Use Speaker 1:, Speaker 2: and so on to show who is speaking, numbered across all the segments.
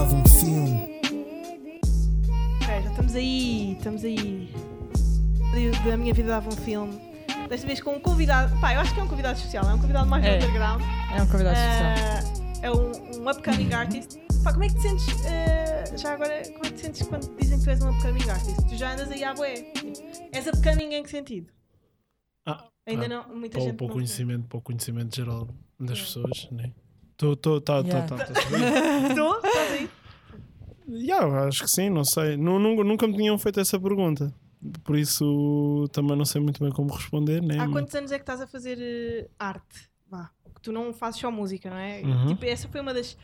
Speaker 1: dava um filme.
Speaker 2: Ok, já estamos aí, estamos aí. Da minha vida dava um filme. Desta vez com um convidado. Pá, eu acho que é um convidado especial, é um convidado mais
Speaker 3: É.
Speaker 2: underground.
Speaker 3: É um convidado especial.
Speaker 2: Ah, é um, um upcoming artist. Pá, como é que te sentes? ah, já agora, como é que te sentes quando te dizem que tu és um upcoming artist? Tu já andas aí à boé. Tipo, és upcoming em que sentido?
Speaker 4: Ah,
Speaker 2: Ainda
Speaker 4: ah,
Speaker 2: não, muita
Speaker 4: para,
Speaker 2: gente.
Speaker 4: para o conhecimento, para o conhecimento geral das
Speaker 2: Yeah.
Speaker 4: pessoas, né? Tá, tá, tá, tá,
Speaker 2: sabe. Estou? Estás aí?
Speaker 4: Yeah, acho que sim, não sei. Nu- Nunca, nunca me tinham feito essa pergunta. Por isso também não sei muito bem como responder, né?
Speaker 2: Há quantos anos é que estás a fazer eh, arte? Vá. Tu não fazes só música, não é?
Speaker 4: Uhum.
Speaker 2: Tipo, essa foi uma das,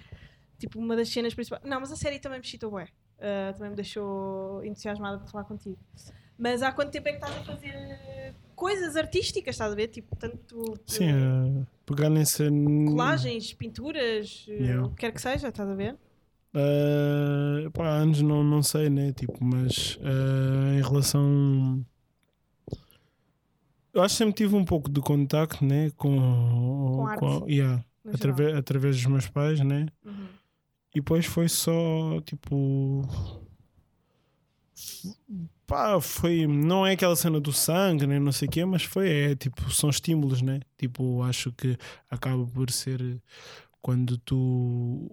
Speaker 2: tipo, uma das cenas principais. Não, mas a série também me excitou bué. Uh, também me deixou entusiasmada para falar contigo. Mas há quanto tempo é que estás a fazer coisas artísticas, estás a ver? Tipo, tanto
Speaker 4: Sim, é, pegar nessa.
Speaker 2: colagens, pinturas, eh,
Speaker 4: Yeah.
Speaker 2: o que quer que seja, estás a ver?
Speaker 4: Uh, pá, anos não, não sei, né? Tipo, mas uh, em relação. Eu acho que sempre tive um pouco de contacto, né? Com.
Speaker 2: Com arte,
Speaker 4: yeah,
Speaker 2: no
Speaker 4: através, através dos meus pais, né?
Speaker 2: Uhum.
Speaker 4: E depois foi só tipo. Pá, foi. Não é aquela cena do sangue, nem não sei o quê, mas foi. É tipo, são estímulos, né? Tipo, acho que acaba por ser quando tu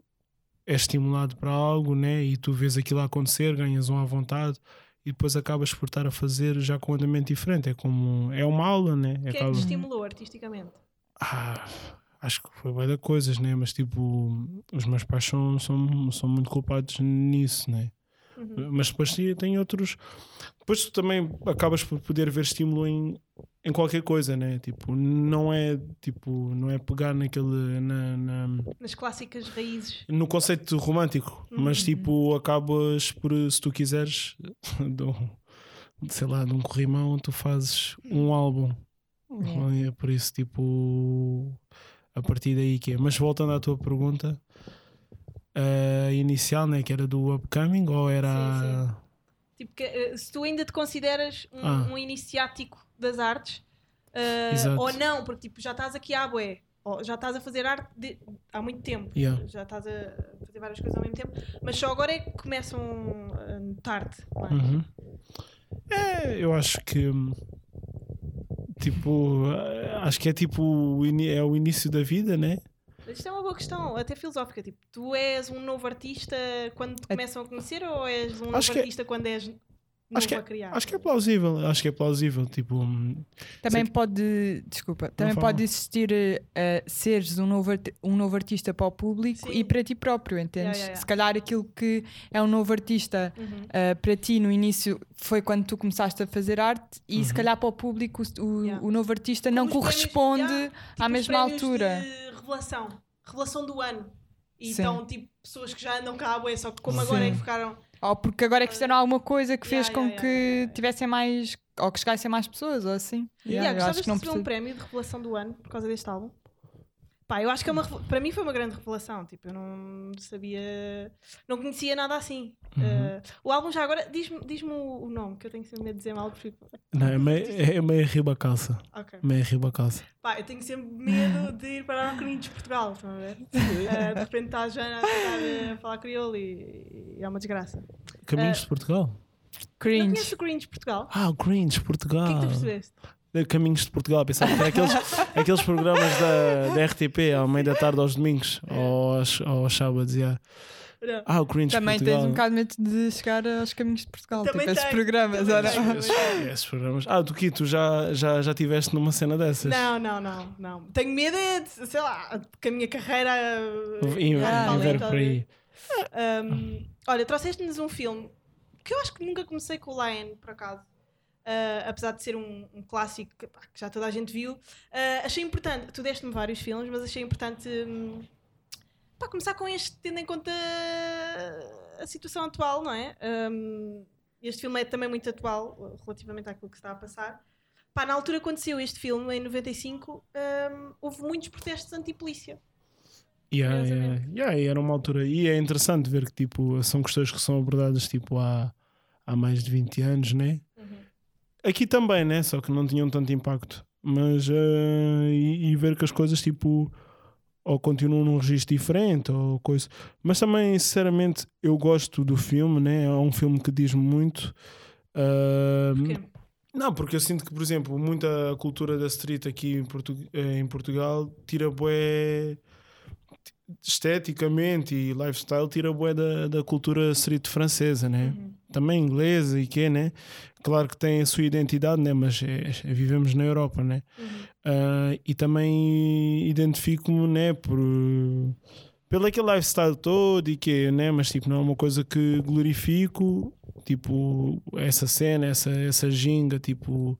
Speaker 4: és estimulado para algo, né? E tu vês aquilo acontecer, ganhas um à vontade e depois acabas por estar a fazer já com um andamento diferente. É como. É uma aula, né?
Speaker 2: O que é que
Speaker 4: Acaba-
Speaker 2: te estimulou artisticamente?
Speaker 4: ah, acho que foi bem da coisas, né? Mas tipo, os meus pais são, são, são muito culpados nisso, né?
Speaker 2: Uhum.
Speaker 4: Mas depois tem outros. Depois tu também acabas por poder ver estímulo em, em qualquer coisa, né? Tipo, não é tipo, não é pegar naquele. Na, na-
Speaker 2: Nas clássicas raízes.
Speaker 4: no conceito romântico, mas
Speaker 2: Uhum.
Speaker 4: tipo, acabas por, se tu quiseres, de um- sei lá, de um corrimão, tu fazes um álbum. É por isso, tipo, a partir daí que é. Mas voltando à tua pergunta a inicial, né, que era do upcoming, ou era.
Speaker 2: Tipo, que, eh, se tu ainda te consideras um,
Speaker 4: Ah.
Speaker 2: um iniciático das artes,
Speaker 4: Exato.
Speaker 2: ou não, porque tipo, já estás aqui à ou já estás a fazer arte de- há muito tempo,
Speaker 4: Yeah.
Speaker 2: já estás a fazer várias coisas ao mesmo tempo, mas só agora é que começam a notar-te. é?
Speaker 4: Uhum. É, eu acho que. Tipo, acho que é tipo é o início da vida, né?
Speaker 2: Isto é uma boa questão, até filosófica. Tipo, tu és um novo artista quando te
Speaker 3: É-
Speaker 2: começam a conhecer, ou és um novo
Speaker 4: Acho é-
Speaker 2: artista quando és
Speaker 4: Acho que,
Speaker 2: a
Speaker 4: é,
Speaker 2: criar?
Speaker 4: acho que é plausível, acho que é plausível. Tipo, hum,
Speaker 3: Também
Speaker 4: Sei
Speaker 3: pode, desculpa, também pode existir eh, seres um novo, um novo artista para o público
Speaker 2: Sim.
Speaker 3: e para ti próprio, entendes?
Speaker 2: Yeah, yeah, yeah.
Speaker 3: Se calhar aquilo que é um novo artista
Speaker 2: Uhum.
Speaker 3: eh, para ti no início foi quando tu começaste a fazer arte e se
Speaker 4: Uhum.
Speaker 3: calhar para o público o, o-
Speaker 2: Yeah.
Speaker 3: o novo artista não
Speaker 2: Como os prémios-
Speaker 3: corresponde
Speaker 2: yeah,
Speaker 3: à mesma altura.
Speaker 2: De revelação, revelação do ano. E
Speaker 3: Sim.
Speaker 2: então, tipo, pessoas que já andam cá à bué, só que como
Speaker 3: Sim.
Speaker 2: agora é que ficaram.
Speaker 3: Ou porque agora é que fizeram alguma coisa que fez
Speaker 2: Yeah,
Speaker 3: com
Speaker 2: yeah,
Speaker 3: que
Speaker 2: yeah, yeah, yeah.
Speaker 3: tivessem mais ou que chegassem mais pessoas ou assim.
Speaker 2: Yeah, gostavas
Speaker 3: acho
Speaker 2: de
Speaker 3: que não
Speaker 2: receber um prémio de revelação do ano por causa deste álbum? Pá, eu acho que é uma, para mim foi uma grande revelação. Tipo, eu não sabia, não conhecia nada assim.
Speaker 4: Uhum.
Speaker 2: Eh, o álbum já agora, diz-me diz o o nome, que eu tenho sempre medo de dizer mal. Porque...
Speaker 4: não, é meio, é meio riba a calça.
Speaker 2: Ok.
Speaker 4: Meio riba a calça.
Speaker 2: Pá, eu tenho sempre medo de ir para o Corinthians Portugal, estão a ver? Eh, de repente está a Jana a tentar eh, falar crioulo e, e é uma desgraça.
Speaker 4: Caminhos
Speaker 2: Eh,
Speaker 4: de Portugal.
Speaker 2: Não
Speaker 3: Cringe.
Speaker 2: conheço o Corinthians Portugal?
Speaker 4: Ah, o Cringe,
Speaker 2: O
Speaker 4: Portugal.
Speaker 2: que é que tu percebeste?
Speaker 4: Caminhos de Portugal, pensava que era aqueles, aqueles programas da, da RTP ao meio da tarde aos domingos ou aos, aos sábados. yeah. Ah, o Cringe
Speaker 3: Também
Speaker 4: Portugal.
Speaker 3: tens um bocado medo de chegar aos caminhos de Portugal,
Speaker 2: Também
Speaker 3: tipo esses
Speaker 2: tenho,
Speaker 3: programas.
Speaker 2: também
Speaker 3: ora.
Speaker 4: Esses, esses programas. Ah, do que tu já, já, já tiveste numa cena dessas?
Speaker 2: Não, não, não, não. Tenho medo é de, sei lá, que a minha carreira.
Speaker 4: Em,
Speaker 2: Ah,
Speaker 4: em ver
Speaker 2: talento,
Speaker 4: por aí.
Speaker 2: Um, olha, trouxeste-nos um filme que eu acho que nunca comecei com o Lion, por acaso. Uh, apesar de ser um, um clássico que, pá, que já toda a gente viu, uh, achei importante. Tu deste-me vários filmes, mas achei importante hum, pá, começar com este, tendo em conta a situação atual, não é? Um, este filme é também muito atual uh, relativamente àquilo que está a passar. Pá, na altura aconteceu este filme, em 95, um, houve muitos protestos anti-polícia.
Speaker 4: Yeah, yeah, yeah, e era uma altura. E é interessante ver que tipo, são questões que são abordadas tipo, há, há mais de 20 anos, né? Aqui também, né? Só que não tinham tanto impacto. Mas eh, e, e ver que as coisas tipo ou continuam num registro diferente ou coisa. Mas também, sinceramente, eu gosto do filme, né? É um filme que diz muito. Ah,
Speaker 2: Porquê?
Speaker 4: não, porque eu sinto que, por exemplo, muita cultura da street aqui em, Portu- eh, em Portugal tira bué esteticamente e lifestyle tira bué da, da cultura street francesa, né?
Speaker 2: Uhum.
Speaker 4: Também inglesa e que né? Claro que tem a sua identidade, né? Mas é- é- vivemos na Europa, né?
Speaker 2: Uhum.
Speaker 4: Ah, e também identifico-me, né? Por pelo aquele lifestyle todo e que né? Mas tipo, não é uma coisa que glorifico, tipo, essa cena, essa, essa ginga, tipo,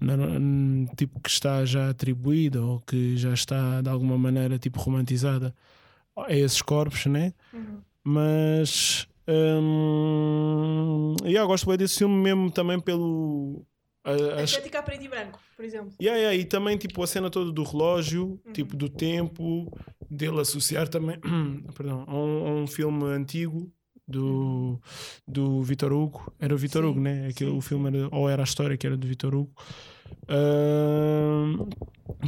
Speaker 4: não- tipo, que está já atribuída ou que já está de alguma maneira tipo romantizada a esses corpos, né?
Speaker 2: Uhum.
Speaker 4: Mas hum, yeah, gosto bem desse filme mesmo também pelo a-
Speaker 2: estética a preto e branco, por exemplo.
Speaker 4: Yeah, yeah, e também tipo a cena toda do relógio,
Speaker 2: Uhum.
Speaker 4: tipo do tempo, dele associar também perdão, a, um, a um filme antigo do, do Vitor Hugo. Era o Vitor
Speaker 2: Sim,
Speaker 4: Hugo, né? Aquele,
Speaker 2: sim,
Speaker 4: o filme era, ou era a história que era do Vitor Hugo.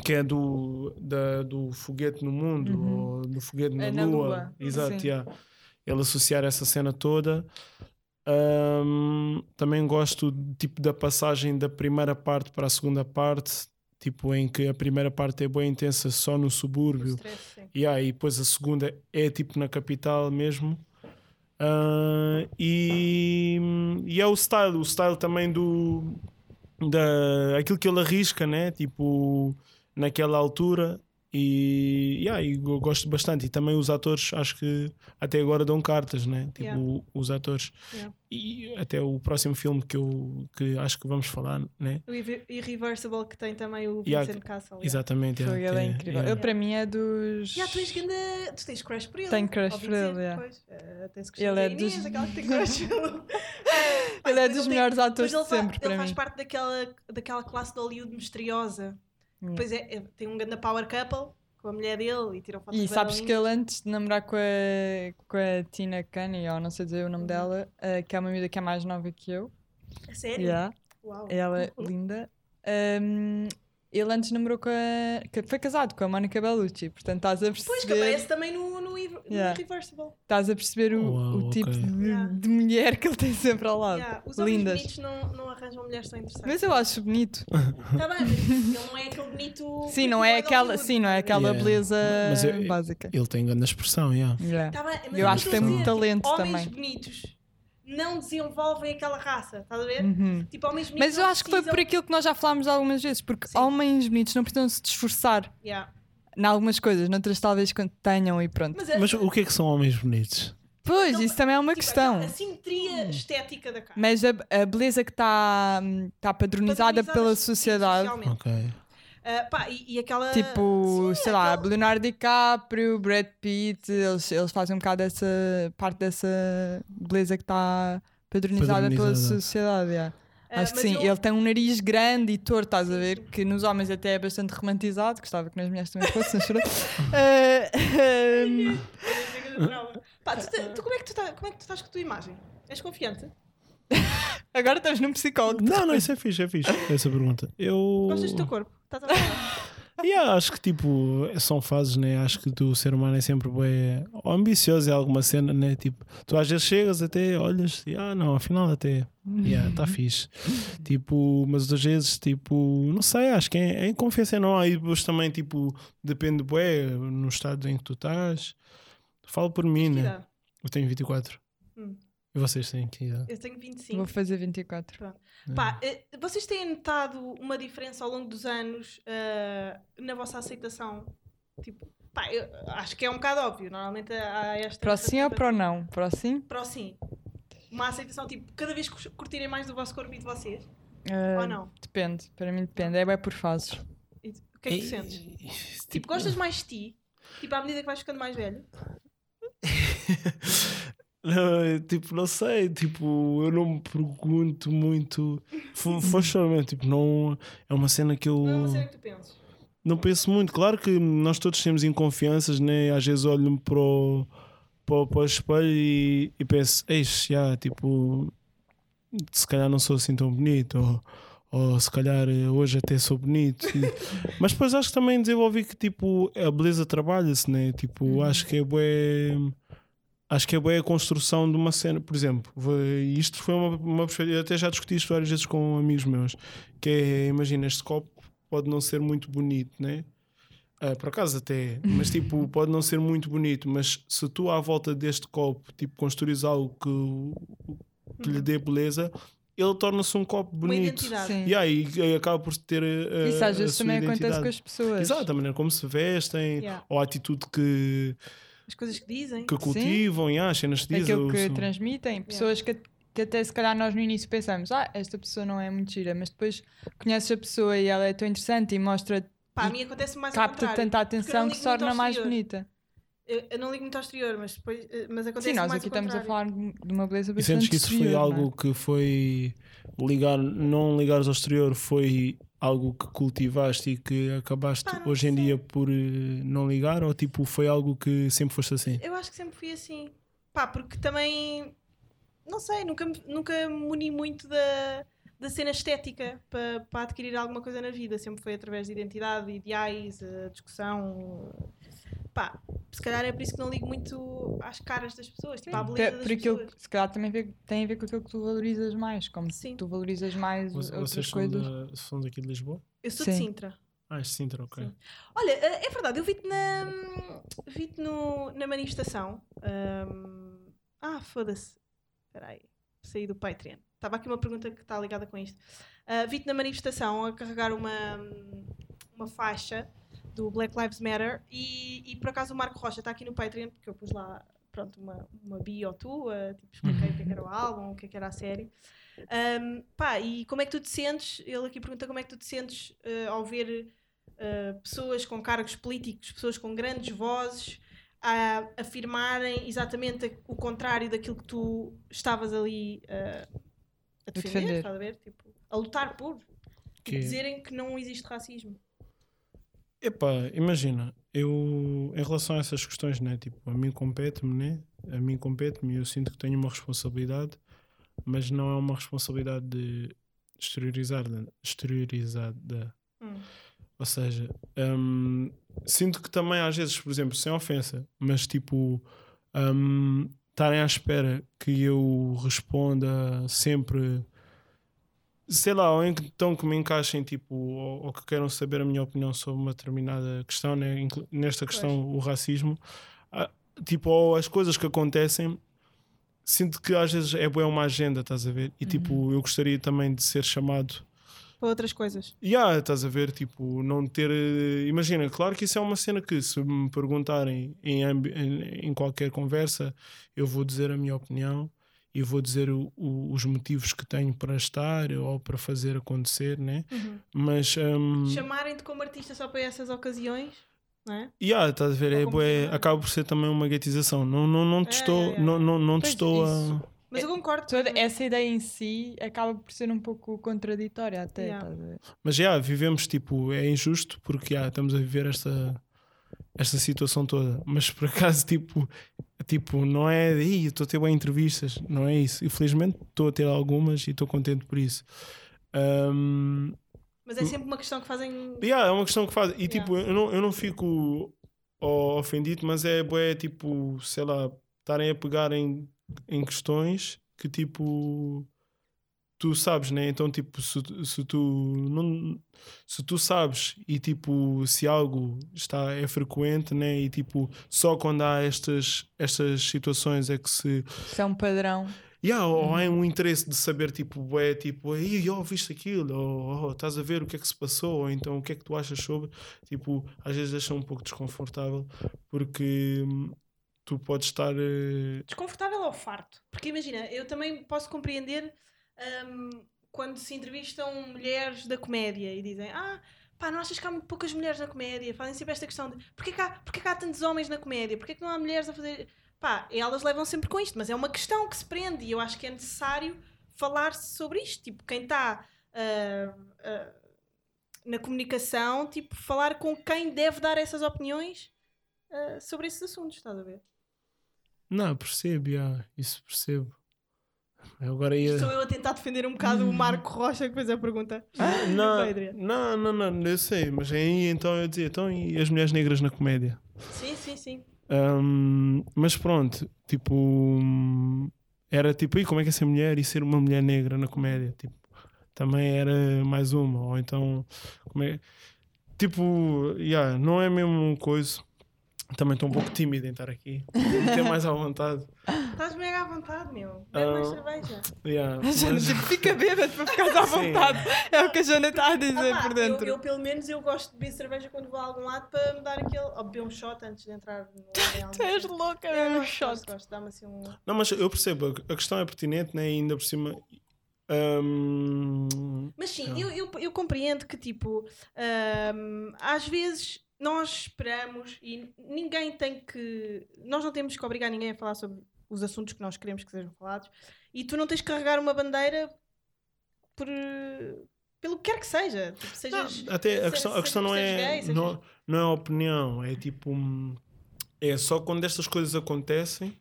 Speaker 4: Que é do, da, do foguete no mundo,
Speaker 3: Uhum.
Speaker 4: ou do foguete na,
Speaker 3: É na
Speaker 4: lua.
Speaker 3: Lua,
Speaker 4: Exato,
Speaker 3: sim.
Speaker 4: yeah. Ele associar essa cena toda. Ahm, também gosto tipo da passagem da primeira parte para a segunda parte, tipo em que a primeira parte é bem intensa só no subúrbio
Speaker 2: sim.
Speaker 4: yeah, e depois a segunda é tipo na capital mesmo. Ah, e, e é o style, o style também do da aquilo que ele arrisca, né? Tipo naquela altura. E, yeah, e eu gosto bastante. E também os atores, acho que até agora dão cartas, né? Tipo,
Speaker 2: Yeah.
Speaker 4: os atores.
Speaker 2: Yeah.
Speaker 4: E até o próximo filme que eu que acho que vamos falar, né?
Speaker 2: O Irre- Irreversible que tem também o
Speaker 4: Yeah,
Speaker 2: Vincent Castle. yeah.
Speaker 4: Exatamente.
Speaker 3: Foi,
Speaker 4: yeah,
Speaker 3: ele é
Speaker 4: que
Speaker 3: incrível.
Speaker 4: yeah.
Speaker 3: Ele para mim é dos.
Speaker 2: Yeah, tu, és ganda... tu tens crush por ele.
Speaker 3: Tenho crush por ele, yeah.
Speaker 2: tens que
Speaker 3: Ele é
Speaker 2: Inês,
Speaker 3: dos-
Speaker 2: aquela que tem crush.
Speaker 3: Ele é dos melhores atores de sempre para
Speaker 2: Ele faz
Speaker 3: mim.
Speaker 2: parte daquela, daquela classe de Hollywood misteriosa.
Speaker 3: Hum.
Speaker 2: Depois é, é- tem um ganda power couple com a mulher dele e tiram fotos
Speaker 3: E sabes que ele antes de namorar com a, com a Tina Cunny, ou não sei dizer o nome
Speaker 2: Uhum.
Speaker 3: dela, eh, que é uma miúda que é mais nova que eu,
Speaker 2: A sério?
Speaker 3: yeah,
Speaker 2: Uau.
Speaker 3: ela é linda, ehm, ele antes namorou com a. que foi casado com a Mónica Bellucci, portanto estás a
Speaker 2: Pois, que
Speaker 3: perceber,
Speaker 2: aparece também no, no, no
Speaker 3: Yeah.
Speaker 2: Irreversible.
Speaker 3: estás a perceber o,
Speaker 4: Uau,
Speaker 3: o tipo de,
Speaker 2: Yeah.
Speaker 3: de mulher que ele tem sempre ao lado.
Speaker 2: Yeah, Os homens
Speaker 3: Lindas.
Speaker 2: bonitos não, não arranjam mulheres tão interessantes.
Speaker 3: Mas eu acho bonito.
Speaker 2: Tá bem, mas ele não é aquele bonito.
Speaker 3: Sim, não é aquela, sim, não é aquela
Speaker 4: Yeah.
Speaker 3: beleza
Speaker 4: Mas eu-
Speaker 3: básica.
Speaker 4: Ele tem grande expressão, yeah.
Speaker 3: Yeah.
Speaker 2: Tá bem, mas
Speaker 3: Eu acho que tem muito talento
Speaker 2: tipo, Homens
Speaker 3: também.
Speaker 2: bonitos não desenvolvem aquela raça, estás a ver?
Speaker 3: Uhum.
Speaker 2: Tipo, homens bonitos.
Speaker 3: Mas eu acho que foi por
Speaker 2: precisam-
Speaker 3: aquilo que nós já falámos algumas vezes, porque
Speaker 2: Sim.
Speaker 3: homens bonitos não precisam se esforçar
Speaker 2: Yeah.
Speaker 3: em algumas coisas, noutras talvez quando tenham e pronto.
Speaker 2: Mas, a-
Speaker 4: Mas o que é que são homens bonitos?
Speaker 3: Pois,
Speaker 2: aquele-
Speaker 3: isso também é uma
Speaker 2: tipo,
Speaker 3: questão.
Speaker 2: A simetria estética da cara.
Speaker 3: Mas a, a beleza que está tá padronizada
Speaker 2: Padronizadas,
Speaker 3: pela sociedade,
Speaker 2: socialmente. Ah, pá, e, e aquela.
Speaker 3: tipo,
Speaker 2: Sim,
Speaker 3: sei lá,
Speaker 2: aquela-
Speaker 3: Leonardo DiCaprio, Brad Pitt, eles, eles fazem um bocado dessa parte dessa beleza que está padronizada, pela sociedade. yeah.
Speaker 2: ah,
Speaker 3: Acho que sim,
Speaker 2: eu-
Speaker 3: ele tem um nariz grande e torto, estás a ver? Que nos homens até é bastante romantizado, gostava que nas mulheres também fosse, mas ehm,
Speaker 2: Pá, tu, tu como, é que tu tá- como é que tu estás com a tua imagem? És confiante?
Speaker 3: agora estamos num psicólogo.
Speaker 4: Não, não, isso é fixe, é fixe. Essa pergunta. Eu.
Speaker 2: Gostas do teu corpo? Estás a falar?
Speaker 4: Yeah, acho que tipo, são fases, né? Acho que o ser humano é sempre bem ambicioso em alguma cena, né? Tipo, tu às vezes chegas até, olhas e ah, não, afinal até, yeah, tá fixe. tipo, mas às vezes, tipo, não sei, acho que é, é em confiança não. Aí depois também, tipo, depende, bué, no estado em que tu estás. Falo por mim, né? Eu tenho 24.
Speaker 2: Hum.
Speaker 4: E vocês têm que idade?
Speaker 2: Eu tenho 25.
Speaker 3: Vou fazer 24.
Speaker 2: Pá, eh, vocês têm notado uma diferença ao longo dos anos eh, na vossa aceitação? Tipo, pá, eu acho que é um bocado óbvio. Normalmente há esta.
Speaker 3: Para o sim ou
Speaker 2: narrativa-
Speaker 3: para o não? Para o sim?
Speaker 2: Para o sim. Uma aceitação, tipo, cada vez que curtirem mais do vosso corpo e de vocês?
Speaker 3: Eh,
Speaker 2: Ou não?
Speaker 3: Depende, para mim depende. É bem por fases.
Speaker 2: E O que é que tu sentes? Tipo, gostas mais de ti? Tipo, à medida que vais ficando mais velho?
Speaker 4: Não, tipo, não sei, tipo, eu não me pergunto muito. Forçosamente, tipo, não é uma cena que eu
Speaker 2: Não é uma cena que tu pensas.
Speaker 4: não penso muito. Claro que nós todos temos inconfianças, né? Às vezes olho-me para o, para, para o espelho e, e penso, eixe, já, tipo, se calhar não sou assim tão bonito, ou, ou se calhar eh, hoje até sou bonito. Mas depois acho que também desenvolvi que tipo a beleza trabalha-se, né? Tipo,
Speaker 3: Uhum.
Speaker 4: acho que é bué. Acho que é bué a construção de uma cena, por exemplo, isto foi uma, uma perspectiva, eu até já discuti isto várias vezes com amigos meus, que é, imagina, este copo pode não ser muito bonito, né? Ah, por acaso até, mas tipo, pode não ser muito bonito, mas se tu à volta deste copo, tipo, construís algo que, que lhe dê beleza, ele torna-se um copo bonito. E aí acaba por ter a,
Speaker 3: Isso
Speaker 4: a
Speaker 3: às vezes
Speaker 4: sua
Speaker 3: também acontece
Speaker 4: identidade.
Speaker 3: com as pessoas.
Speaker 4: Exato, a maneira como se vestem,
Speaker 2: Yeah.
Speaker 4: ou a atitude que,
Speaker 2: As coisas que dizem.
Speaker 4: que cultivam, e as cenas que dizem.
Speaker 3: Aquilo que
Speaker 4: são-
Speaker 3: transmitem. Pessoas que, que até se calhar nós no início pensamos, ah, esta pessoa não é muito gira, mas depois conheces a pessoa e ela é tão interessante e mostra,
Speaker 2: Pá, a mim acontece mais
Speaker 3: capta tanta atenção que se torna mais bonita.
Speaker 2: Eu, eu não ligo muito ao exterior, mas, depois, eh, mas acontece
Speaker 3: Sim, nós
Speaker 2: mais
Speaker 3: aqui estamos a falar de uma beleza
Speaker 4: E
Speaker 3: bastante
Speaker 4: sentes que isso foi
Speaker 3: exterior, não é?
Speaker 4: algo que foi ligar, não ligares ao exterior, foi algo que cultivaste e que acabaste
Speaker 2: não
Speaker 4: hoje em
Speaker 2: sei.
Speaker 4: dia por eh, não ligar, ou tipo foi algo que sempre foste assim?
Speaker 2: Eu acho que sempre fui assim. Pá, porque também, não sei, nunca, me- nunca me uni muito da, da cena estética para, para adquirir alguma coisa na vida. Sempre foi através de identidade, ideais, eh, discussão. Pá, se calhar é por isso que não ligo muito às caras das pessoas, tipo, à
Speaker 3: Por,
Speaker 2: beleza das
Speaker 3: por aquilo
Speaker 2: pessoas.
Speaker 3: que se calhar também vê- tem a ver com aquilo que tu valorizas mais, como
Speaker 2: Sim.
Speaker 3: tu valorizas mais
Speaker 4: Vocês
Speaker 3: outras
Speaker 4: vocês são,
Speaker 3: coisas.
Speaker 4: da, são daqui de Lisboa?
Speaker 2: Eu sou de
Speaker 3: Sim.
Speaker 2: Sintra.
Speaker 4: Ah, este Sintra, ok.
Speaker 2: Sim. Olha, eh, é verdade, eu vi-te na, vi-te no, na manifestação. Ahm, ah, foda-se. Espera aí, saí do Patreon. Estava aqui uma pergunta que está ligada com isto. Ah, vi-te na manifestação a carregar uma, uma faixa do Black Lives Matter e, e por acaso o Marco Rocha está aqui no Patreon, porque eu pus lá pronto, uma, uma bio tua, tipo, expliquei o que, é era o álbum, o que, é era a série. Ahm, pá, e como é que tu te sentes? Ele aqui pergunta como é que tu te sentes eh, ao ver eh, pessoas com cargos políticos, pessoas com grandes vozes a afirmarem exatamente o contrário daquilo que tu estavas ali eh, a defender,
Speaker 3: defender.
Speaker 2: a ver? Tipo, a lutar por.
Speaker 4: Que-
Speaker 2: E dizerem que não existe racismo.
Speaker 4: Epá, imagina, eu em relação a essas questões, né? Tipo, a mim compete-me, né? A mim compete-me eu sinto que tenho uma responsabilidade, mas não é uma responsabilidade de exteriorizada. exteriorizada.
Speaker 2: Hum.
Speaker 4: Ou seja, hum, sinto que também às vezes, por exemplo, sem ofensa, mas tipo, hum, estarem à espera que eu responda sempre, sei lá, ou então que me encaixem, tipo, ou, ou que queiram saber a minha opinião sobre uma determinada questão, né? nesta questão, o racismo, ah, tipo, ou as coisas que acontecem. Sinto que às vezes é boa uma agenda, estás a ver? E tipo, eu gostaria também de ser chamado
Speaker 2: Para outras coisas.
Speaker 4: Yeah, estás a ver, tipo, não ter. eh, Imagina, claro que isso é uma cena que, se me perguntarem em, em, em qualquer conversa, eu vou dizer a minha opinião e vou dizer o- o- os motivos que tenho para estar ou para fazer acontecer, né? Mas. Um,
Speaker 2: Chamarem-te como artista só para essas ocasiões, não é?
Speaker 4: yeah, estás a ver, é,
Speaker 2: funcionário.
Speaker 4: acaba por ser também uma gatização. Não, não, não te
Speaker 2: É,
Speaker 4: estou.
Speaker 2: é, é.
Speaker 4: Não, não, não te estou a.
Speaker 2: Mas eu concordo.
Speaker 3: Toda essa ideia em si acaba por ser um pouco contraditória até.
Speaker 2: Yeah.
Speaker 3: estás a ver?
Speaker 4: Mas já, vivemos, tipo, é injusto porque já, estamos a viver esta, esta situação toda. Mas por acaso, tipo, tipo não é de "Ih, estou a ter bem entrevistas, não é isso. Infelizmente estou a ter algumas e estou contente por isso. Ahm,
Speaker 2: Mas é sempre uma questão que fazem.
Speaker 4: yeah, é uma questão que faz. E
Speaker 2: Yeah.
Speaker 4: tipo, eu não, eu não fico ofendido, mas é, bué, tipo, sei lá, estarem a pegar em, em questões que tipo tu sabes, né? Então, tipo, se, se tu não se tu sabes e tipo se algo está é frequente, né? E tipo só quando há estas estas situações é que se
Speaker 3: Isso é um padrão.
Speaker 4: Yeah, ou há um interesse de saber, tipo, é tipo, aí, ó, viste aquilo, ou "Oh, estás a ver o que é que se passou, ou então o que é que tu achas sobre, tipo, às vezes deixa um pouco desconfortável, porque hum, tu podes estar. eh,
Speaker 2: Desconfortável ou farto? Porque imagina, eu também posso compreender hum, quando se entrevistam mulheres da comédia e dizem: Ah, pá, não achas que há muito poucas mulheres na comédia? Fazem sempre esta questão de porquê que há, porquê que há tantos homens na comédia? Porquê que não há mulheres a fazer. Pá, elas levam sempre com isto, mas é uma questão que se prende e eu acho que é necessário falar sobre isto. Tipo, quem está ah, ah, na comunicação, tipo, falar com quem deve dar essas opiniões ah, sobre esses assuntos, estás a ver?
Speaker 4: Não, percebo, yeah, isso percebo. Eu agora ia.
Speaker 2: Estou eu a tentar defender um bocado o Marco Rocha que fez a pergunta.
Speaker 4: Não,
Speaker 2: Vai, Adriano.
Speaker 4: não, não, não, eu sei, mas aí então eu dizia, então e as mulheres negras na comédia?
Speaker 2: Sim, sim, sim.
Speaker 4: Ahm, mas pronto, tipo, era tipo, e como é que é ser mulher e ser uma mulher negra na comédia? Tipo, também era mais uma, ou então, como é, tipo, yeah, não é mesmo coisa. Também estou um pouco tímido em estar aqui, ter mais à vontade.
Speaker 2: Estás mega à vontade, meu. Bebe mais
Speaker 4: Ah.
Speaker 2: cerveja.
Speaker 4: Yeah,
Speaker 3: A Jana
Speaker 4: mas-
Speaker 3: tipo, fica bêbado para ficar à vontade. É o que a Jana está a dizer
Speaker 2: Ah, pá,
Speaker 3: por dentro.
Speaker 2: Eu, eu, pelo menos, eu gosto de beber cerveja quando vou a algum lado para me dar aquele. Ou beber um shot antes de entrar no.
Speaker 3: Tu és louca, é um
Speaker 2: gosto,
Speaker 3: shot.
Speaker 2: gosto, gosto. Dá-me assim um.
Speaker 4: Não, mas eu percebo, a questão é pertinente, né? E ainda por cima. ahm,
Speaker 2: Mas sim, eu, eu, eu compreendo que, tipo, ahm, às vezes nós esperamos e ninguém tem que. Nós não temos que obrigar ninguém a falar sobre os assuntos que nós queremos que sejam falados e tu não tens que carregar uma bandeira por. pelo que quer que seja. Tipo, sejas,
Speaker 4: Não, até a
Speaker 2: se-
Speaker 4: questão, a questão não é,
Speaker 2: gay,
Speaker 4: não, não é opinião, é tipo. É só quando estas coisas acontecem,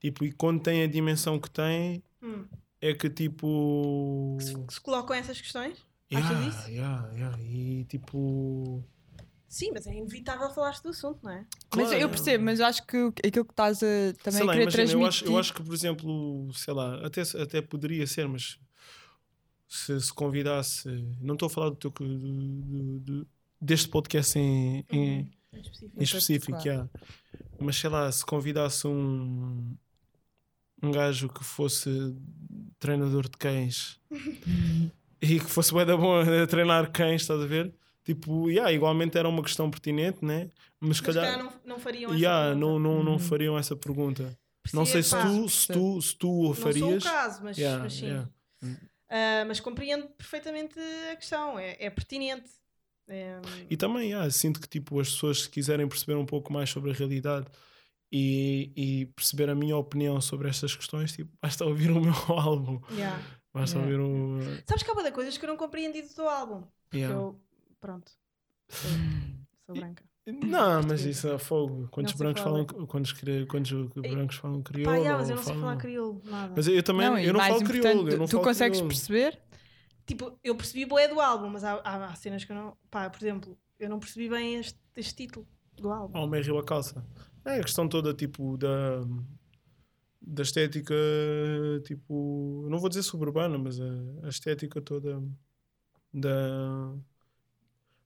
Speaker 4: tipo, e quando tem a dimensão que tem,
Speaker 2: Hum.
Speaker 4: é que tipo.
Speaker 2: que se, que se colocam essas questões. Achas
Speaker 4: Yeah,
Speaker 2: isso?
Speaker 4: yeah, yeah, E tipo.
Speaker 2: Sim, mas é inevitável falar do assunto, não é?
Speaker 3: Mas
Speaker 4: claro,
Speaker 3: eu percebo, mas eu acho que aquilo que estás a também
Speaker 4: sei lá,
Speaker 3: querer
Speaker 4: imagina,
Speaker 3: transmitir.
Speaker 4: eu acho, eu acho que, por exemplo, sei lá, até, até poderia ser, mas se, se convidasse, não estou a falar do teu, do- do- do- deste podcast em, em,
Speaker 2: Uhum. Em específico.
Speaker 4: em específico,
Speaker 3: claro.
Speaker 4: yeah. mas sei lá, se convidasse um, um gajo que fosse treinador de cães e que fosse bem da bom a treinar cães, estás a ver? Tipo, yeah, igualmente era uma questão pertinente, né? Mas, se calhar,
Speaker 2: calhar não, não fariam essa
Speaker 4: yeah,
Speaker 2: pergunta.
Speaker 4: não, não, não
Speaker 3: Uhum.
Speaker 4: fariam essa pergunta. Não sei se tu, se tu, se tu o
Speaker 2: Não sou o
Speaker 4: farias.
Speaker 2: caso, mas,
Speaker 4: Yeah,
Speaker 2: mas sim.
Speaker 4: yeah.
Speaker 2: Ah, mas compreendo perfeitamente a questão, é, é pertinente. É,
Speaker 4: E também yeah, sinto que tipo, as pessoas se quiserem perceber um pouco mais sobre a realidade e, e perceber a minha opinião sobre estas questões, tipo, basta ouvir o meu álbum.
Speaker 2: yeah.
Speaker 4: Basta
Speaker 3: Yeah.
Speaker 4: ouvir o.
Speaker 2: Sabes que há uma coisas que eu não compreendi do teu álbum. Eu, pronto, sou, sou branca.
Speaker 4: Não, mas isso é fogo. Quantos
Speaker 2: Não sei
Speaker 4: brancos
Speaker 2: falar.
Speaker 4: falam, quantos, cri- quantos brancos falam crioulo?
Speaker 2: Pá, yeah, mas eu não sei
Speaker 4: falam-
Speaker 2: falar crioulo, nada.
Speaker 4: Mas eu também
Speaker 3: Não, e
Speaker 4: eu não
Speaker 3: mais
Speaker 4: falo
Speaker 3: importante,
Speaker 4: crioulo. Eu não
Speaker 3: tu
Speaker 4: falo
Speaker 3: consegues
Speaker 4: crioulo.
Speaker 3: perceber?
Speaker 2: Tipo, eu percebi boé do álbum, mas há, há, há cenas que eu não. Pá, por exemplo, eu não percebi bem este, este título do álbum.
Speaker 4: Ao meio rio a calça. É a questão toda, tipo, da, da estética, tipo, não vou dizer suburbana, mas a, a estética toda da.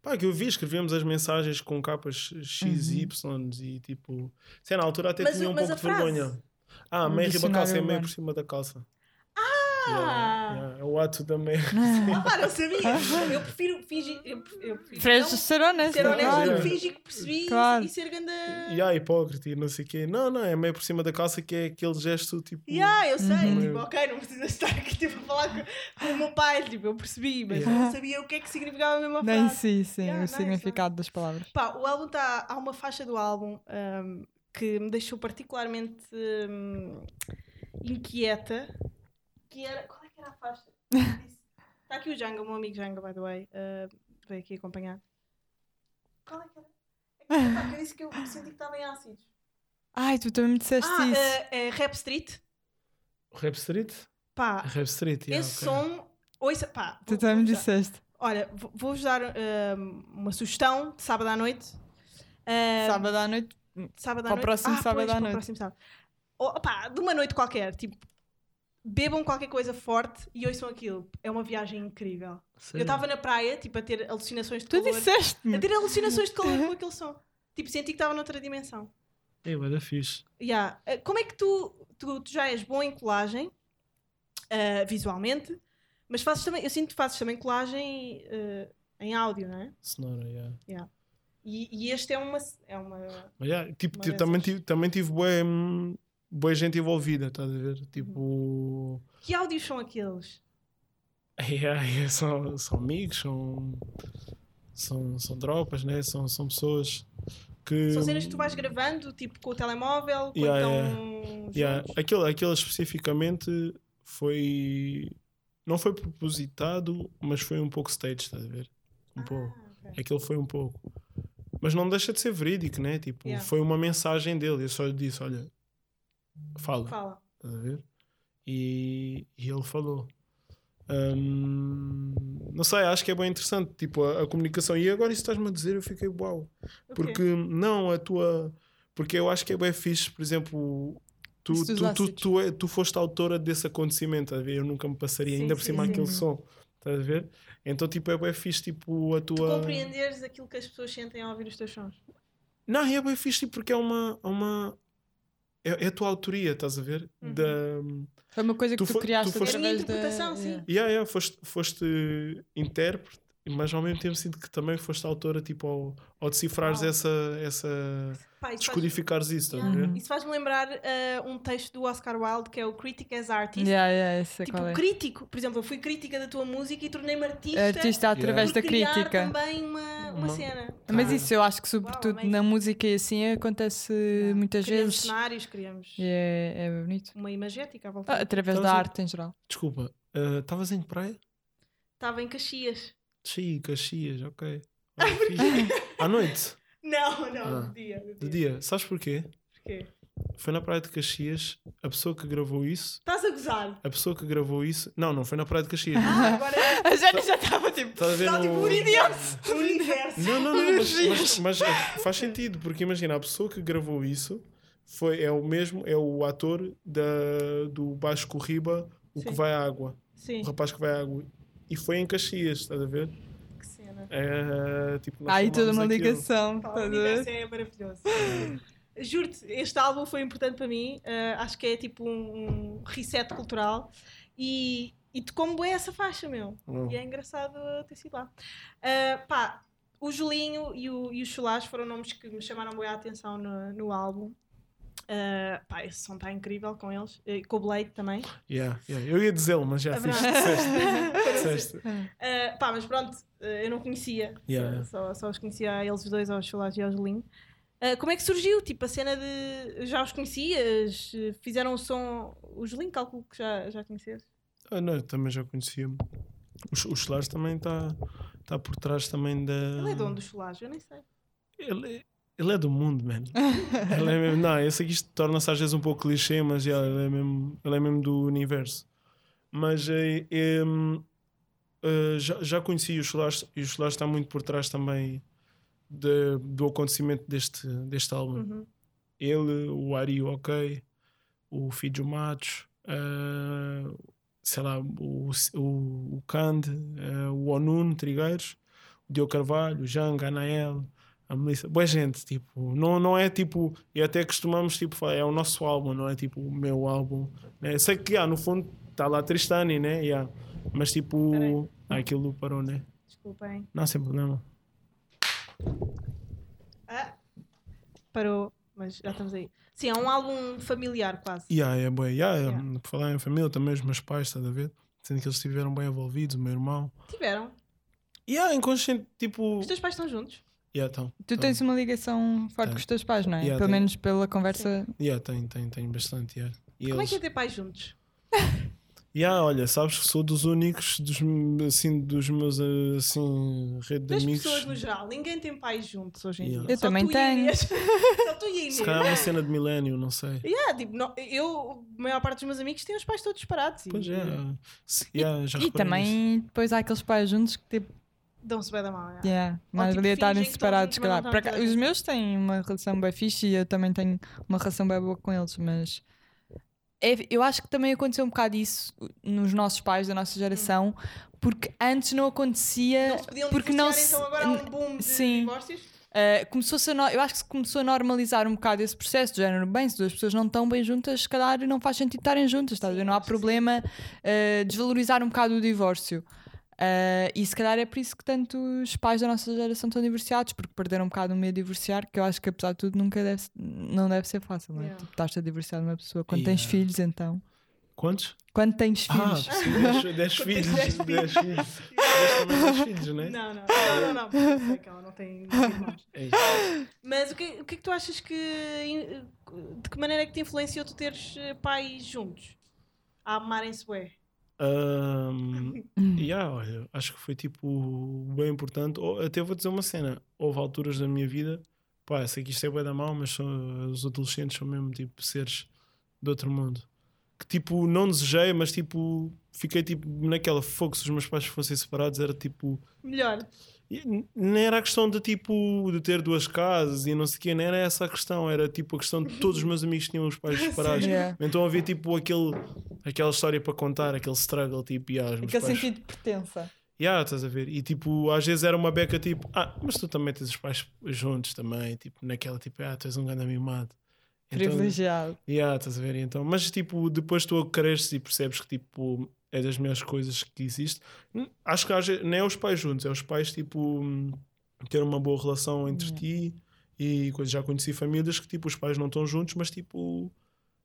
Speaker 4: Pá, que eu vi, escrevíamos as mensagens com capas X e Y e tipo. Sei, na altura até
Speaker 2: Mas
Speaker 4: tinha um pouco de
Speaker 2: frase?
Speaker 4: vergonha. Ah, meio riba calça é meio por cima da calça.
Speaker 2: Ah!
Speaker 4: Yeah, yeah, é o ato da meia.
Speaker 2: Ah, não sabia! Eu prefiro fingir. Eu, eu prefiro não
Speaker 3: ser honesto,
Speaker 2: ser honesto
Speaker 3: claro.
Speaker 2: e
Speaker 4: Yeah.
Speaker 2: fingir que percebi
Speaker 3: Claro.
Speaker 2: e ser ganda.
Speaker 4: E há hipócrita e não sei o quê. Não, não, é meio por cima da calça que é aquele gesto tipo.
Speaker 2: Yeah, eu sei,
Speaker 3: Uhum.
Speaker 2: tipo, ok, não precisa estar aqui tipo, a falar com, com o meu pai, tipo, eu percebi, mas
Speaker 4: Yeah.
Speaker 2: eu não sabia o que é que significava a mesma
Speaker 3: Nem
Speaker 2: frase.
Speaker 3: sim, sim,
Speaker 2: Yeah,
Speaker 3: o
Speaker 2: nice,
Speaker 3: significado das palavras.
Speaker 2: Pá, o álbum está. Há uma faixa do álbum ahm, que me deixou particularmente ahm, inquieta. Que era. Qual é que era a faixa? Está aqui o Janga, o meu amigo Janga, by the way. ah, veio aqui acompanhar. Qual é que era? É que, pá, que eu disse que eu senti que estava em ácidos.
Speaker 3: Ai, tu também me disseste
Speaker 2: Ah,
Speaker 3: isso.
Speaker 2: ah, é Rap Street.
Speaker 4: Rap Street?
Speaker 2: Pá,
Speaker 4: Rap Street, yeah,
Speaker 2: esse
Speaker 4: ok.
Speaker 2: som. Ouça, pá.
Speaker 3: tu também me disseste.
Speaker 2: Olha, vou- vou-vos dar ahm, uma sugestão de sábado à noite. Ahm,
Speaker 3: Sábado à noite.
Speaker 2: sábado à
Speaker 3: Para o
Speaker 2: noite.
Speaker 3: próximo
Speaker 2: Ah,
Speaker 3: sábado
Speaker 2: pois,
Speaker 3: à
Speaker 2: para o
Speaker 3: noite.
Speaker 2: próximo sábado. Oh, pá, de uma noite qualquer, tipo, bebam qualquer coisa forte e ouçam aquilo. É uma viagem incrível. Eu
Speaker 4: Sério?
Speaker 2: estava na praia, tipo, a ter alucinações de
Speaker 3: Tu
Speaker 2: calor.
Speaker 3: disseste-me.
Speaker 2: A ter alucinações de calor com aquele som. Tipo, senti que estava noutra dimensão.
Speaker 4: É, vai dar fixe.
Speaker 2: Yeah. Eh, Como é que tu, tu, tu já és bom em colagem, eh, visualmente, mas fazes também, eu sinto que fazes também colagem eh, em áudio, não é?
Speaker 4: Sonora, yeah.
Speaker 2: E, e este é uma. É uma
Speaker 4: yeah, tipo,
Speaker 2: Uma
Speaker 4: também, tive, também tive boa, boa gente envolvida, estás a ver? Tipo.
Speaker 2: que áudios são aqueles?
Speaker 4: Yeah, yeah, são, são amigos, são, são, são tropas, né? são, são pessoas que.
Speaker 2: São cenas que tu vais gravando, tipo com o telemóvel, quando
Speaker 4: Yeah,
Speaker 2: estão
Speaker 4: Yeah, aquele, aquele especificamente foi. Não foi propositado, mas foi um pouco stage, estás a ver? Um pouco.
Speaker 2: Ah, ok.
Speaker 4: Aquele foi um pouco. Mas não deixa de ser verídico, né? Tipo, foi uma mensagem dele. Eu só lhe disse: olha, fala,
Speaker 2: Fala.
Speaker 4: estás a ver? E, e ele falou. Hum, não sei, acho que é bem interessante, tipo, a, a comunicação. E agora isso estás-me a dizer, eu fiquei uau.
Speaker 2: O quê?
Speaker 4: Porque não, a tua. Porque eu acho que é bem fixe, por exemplo, tu, tu, tu,
Speaker 3: ácidos.
Speaker 4: tu, é- tu foste autora desse acontecimento, a ver? Eu nunca me passaria,
Speaker 2: Sim,
Speaker 4: ainda por
Speaker 2: sim,
Speaker 4: cima
Speaker 2: sim.
Speaker 4: aquele som, estás a ver? Então, tipo, é bem fixe, tipo, a
Speaker 2: Tu
Speaker 4: tua.
Speaker 2: compreenderes aquilo que as pessoas sentem ao ouvir os teus sons.
Speaker 4: Não, é bem fixe, tipo, porque é uma. uma... É, é a tua autoria, estás a ver?
Speaker 2: Uhum.
Speaker 4: Da.
Speaker 3: Foi uma coisa que
Speaker 4: Tu
Speaker 3: tu, criaste
Speaker 4: tu foste-
Speaker 2: É
Speaker 3: através da...
Speaker 2: interpretação, sim.
Speaker 3: Yeah.
Speaker 4: Yeah, yeah, foste, foste intérprete, mas ao mesmo tempo sinto que também foste autora, tipo, ao, ao decifrares essa. essa
Speaker 2: Pá, isso faz-
Speaker 4: descodificares isso, estás a
Speaker 2: Yeah.
Speaker 4: ver?
Speaker 2: Isso faz-me lembrar eh, um texto do Oscar Wilde que é o Critic as Artist.
Speaker 3: Yeah, yeah, esse
Speaker 2: Tipo,
Speaker 3: é.
Speaker 2: crítico. Por exemplo, eu fui crítica da tua música e tornei-me artista,
Speaker 3: Artista através da crítica.
Speaker 2: também uma, uma
Speaker 4: Uma-
Speaker 2: cena.
Speaker 3: Mas
Speaker 4: Ah.
Speaker 3: isso eu acho que sobretudo na música e assim acontece muitas
Speaker 2: criamos
Speaker 3: vezes.
Speaker 2: cenários, criamos
Speaker 3: E é, é bonito.
Speaker 2: uma imagética à volta.
Speaker 3: Ah, através
Speaker 4: Então,
Speaker 3: da arte em geral.
Speaker 4: Desculpa, ah, estavas em que praia?
Speaker 2: Estava em Caxias.
Speaker 4: Sim, Caxias, ok. Olha, fixe. À noite,
Speaker 2: Não, não,
Speaker 4: Ah.
Speaker 2: de dia. De
Speaker 4: de
Speaker 2: dia.
Speaker 4: dia. Sabes porquê?
Speaker 2: Porquê?
Speaker 4: Foi na praia de Caxias, a pessoa que gravou isso,
Speaker 2: Estás a gozar.
Speaker 4: a pessoa que gravou isso. Não, não foi na praia de Caxias.
Speaker 2: Ah, agora é
Speaker 3: A Jana já estava tipo.
Speaker 4: Estás a ver
Speaker 2: Está tipo
Speaker 4: no...
Speaker 2: um idiota. o universo.
Speaker 4: Não, não, não, mas, mas- mas, eh, faz sentido, porque imagina, a pessoa que gravou isso foi, é o mesmo, é o ator da, do Baixo Corriba, o que
Speaker 2: Sim.
Speaker 4: vai à água,
Speaker 2: Sim,
Speaker 4: o rapaz que vai à água. E foi em Caxias, estás a ver?
Speaker 2: que cena.
Speaker 4: É, tipo,
Speaker 3: aí toda uma
Speaker 4: aquilo.
Speaker 3: ligação.
Speaker 2: Pá, o é maravilhoso. Juro-te, este álbum foi importante para mim. eh, acho que é tipo um, um reset cultural. E, e tocou-me bem essa faixa, meu. E é engraçado uh, ter sido lá. Uh, pá, o Julinho e o, e o Chulás foram nomes que me chamaram bem a atenção no, no álbum. Uh, pá, esse som está incrível com eles. E com o Blade também.
Speaker 4: Yeah, yeah. Eu ia dizê-lo, mas já
Speaker 2: É
Speaker 4: fiz. Disseste.
Speaker 2: Uh, pá, mas pronto, uh, eu não conhecia.
Speaker 4: Yeah.
Speaker 2: Só, só os conhecia a eles os dois, aos Chulás e ao Julinho. Uh, como é que surgiu? Tipo, a cena de. Já os conhecias? Fizeram o som. O Julinho, calculo que já, já conheces.
Speaker 4: Ah, não, eu também já conhecia. O, o Solares também está tá por trás também da.
Speaker 2: Ele é dono dos Chulás, eu nem sei.
Speaker 4: Ele é, ele é do mundo, man. ele é mesmo, não, eu sei que isto torna-se às vezes um pouco clichê, mas yeah, ele, é mesmo, ele é mesmo do universo. Mas eh, em, eh, já, já conheci o Solares e o Solares está muito por trás também de- do acontecimento deste, deste álbum.
Speaker 2: Uhum.
Speaker 4: Ele, o Ari Ok, o Fijo Matos, eh, sei lá, o, o, o Kand, eh, o Onun Trigueiros, o Diogo Carvalho, o Janga, a Anael, a Melissa, boa gente, tipo, não, não é tipo, e até costumamos, tipo, falar, é o nosso álbum, não é tipo o meu álbum, né? Sei que, ah, no fundo, está lá Tristani, né, yeah. Mas tipo, ah, aquilo parou, né,
Speaker 2: Desculpem.
Speaker 4: não, sem problema.
Speaker 2: Ah, parou, mas já estamos aí. Sim, é um álbum familiar quase.
Speaker 4: Yeah, é bem, yeah,
Speaker 2: Yeah.
Speaker 4: por falar em família, também os meus pais, estás a ver? Sendo que eles estiveram bem envolvidos, o meu irmão.
Speaker 2: Tiveram.
Speaker 4: E yeah, inconsciente, tipo.
Speaker 2: Os teus pais estão juntos?
Speaker 4: Yeah, então,
Speaker 3: Tu tens uma ligação forte
Speaker 4: Tenho.
Speaker 3: com os teus pais, não é?
Speaker 4: Yeah,
Speaker 3: Pelo
Speaker 4: tenho.
Speaker 3: menos pela conversa.
Speaker 4: Yeah, tem, tem, tem bastante. Yeah. E
Speaker 2: Como é
Speaker 4: eles...
Speaker 2: que é ter pais juntos?
Speaker 4: Yeah, olha, sabes que sou dos únicos, dos, assim, dos meus assim, rede de
Speaker 2: Das
Speaker 4: amigos.
Speaker 2: pessoas no geral. Ninguém tem pais juntos hoje em
Speaker 4: Yeah.
Speaker 2: dia.
Speaker 3: Eu
Speaker 2: Só
Speaker 3: também
Speaker 2: e
Speaker 3: tenho.
Speaker 2: Inês. Só tu e Inês.
Speaker 4: Se calhar é uma cena de milénio, não sei.
Speaker 2: Yeah, tipo, não- eu, a maior parte dos meus amigos têm os pais todos separados. e
Speaker 4: Pois é. Se- yeah, já
Speaker 3: E
Speaker 4: nisso.
Speaker 3: também depois há aqueles pais juntos que tipo,
Speaker 2: Dão-se bem da mão. yeah.
Speaker 3: yeah, mais
Speaker 2: tipo,
Speaker 3: estarem separados,
Speaker 2: mas
Speaker 3: claro. Os meus têm uma relação bem fixe e eu também tenho uma relação bem boa com eles, mas eu acho que também aconteceu um bocado isso nos nossos pais da nossa geração, porque antes não acontecia.
Speaker 2: Não se podiam
Speaker 3: porque não se-
Speaker 2: então agora há um boom de
Speaker 3: Sim.
Speaker 2: divórcios.
Speaker 3: Uh, começou-se a no- eu acho que se começou a normalizar um bocado esse processo de género. Bem, se duas pessoas não estão bem juntas, se calhar não faz sentido estarem juntas, estás a ver? Não há problema uh, desvalorizar um bocado o divórcio. Uh, e se calhar é por isso que tantos pais da nossa geração estão divorciados, porque perderam um bocado o medo de divorciar, que eu acho que apesar de tudo nunca deve, não deve ser fácil, não é?
Speaker 2: Yeah.
Speaker 3: Tipo, estás-te a divorciar de uma pessoa quando tens
Speaker 4: Yeah.
Speaker 3: filhos, então.
Speaker 4: Quantos?
Speaker 3: Quando tens
Speaker 4: Ah,
Speaker 3: filhos.
Speaker 4: sim, 10 10
Speaker 2: Quando
Speaker 4: filhos.
Speaker 2: tens
Speaker 4: 10
Speaker 2: dez
Speaker 4: filhos. 10 também 10 filhos, né?
Speaker 2: Não, não, não, não, não. porque que ela não tem irmãos.
Speaker 4: É isso.
Speaker 2: Mas o que, o que é que tu achas que. De que maneira é que te influenciou tu teres eh, pais juntos? A amarem-se bué.
Speaker 4: Ahm, yeah, olha, acho que foi tipo bem importante. Ou, até vou dizer uma cena: houve alturas da minha vida, pá, sei que isto é bem da mal, mas são- os adolescentes são mesmo tipo seres de outro mundo. que tipo não desejei, mas tipo fiquei tipo naquela fogo. Se os meus pais fossem separados, era tipo.
Speaker 2: Melhor.
Speaker 4: Não era a questão de tipo de ter duas casas e não sei o quê, não era essa a questão, era tipo a questão de todos os meus amigos tinham os pais separados.
Speaker 3: Yeah.
Speaker 4: Então havia tipo aquele, aquela história para contar, aquele struggle, tipo, yeah,
Speaker 3: Aquele
Speaker 4: pais.
Speaker 3: sentido de pertença.
Speaker 4: Yeah, estás a ver? E tipo, às vezes era uma beca tipo, ah, mas tu também tens os pais juntos também, tipo, naquela tipo, ah, tu és um grande mimado. Então,
Speaker 3: Privilegiado.
Speaker 4: yeah, estás a ver? Então, mas tipo, depois tu cresces e percebes que tipo é das melhores coisas que existe. Hum, Acho que às nem é os pais juntos, é os pais tipo hum, ter uma boa relação entre ti e coisas. Já conheci famílias que tipo os pais não estão juntos, mas tipo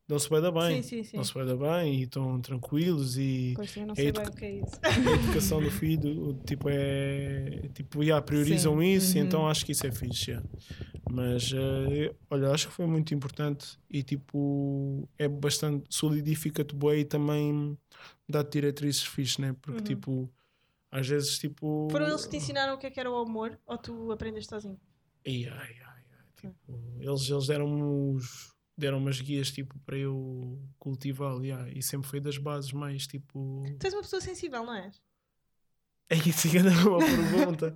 Speaker 4: dão-se bem da bem.
Speaker 2: Sim, sim, sim.
Speaker 4: Dão-se bem da bem e estão tranquilos e
Speaker 2: Pois eu não
Speaker 4: É
Speaker 2: sei
Speaker 4: educa-
Speaker 2: bem o que é isso.
Speaker 4: a educação do filho tipo é tipo yeah, priorizam
Speaker 3: Sim.
Speaker 4: isso
Speaker 3: Uhum.
Speaker 4: então acho que isso é fixe yeah. mas eh, olha acho que foi muito importante e tipo é bastante solidifica-te bem e também dá-te diretrizes fixe né porque
Speaker 2: Uhum.
Speaker 4: tipo às vezes tipo
Speaker 2: Foram eles que te ensinaram o que é que era o amor ou tu aprendeste sozinho?
Speaker 4: Ai, ai, ai, ai, tipo, eles, eles deram-me os deram umas guias tipo para eu cultivá-lo yeah, e sempre foi das bases mais tipo
Speaker 2: Tu és uma pessoa sensível, não és?
Speaker 4: É isso que é uma pergunta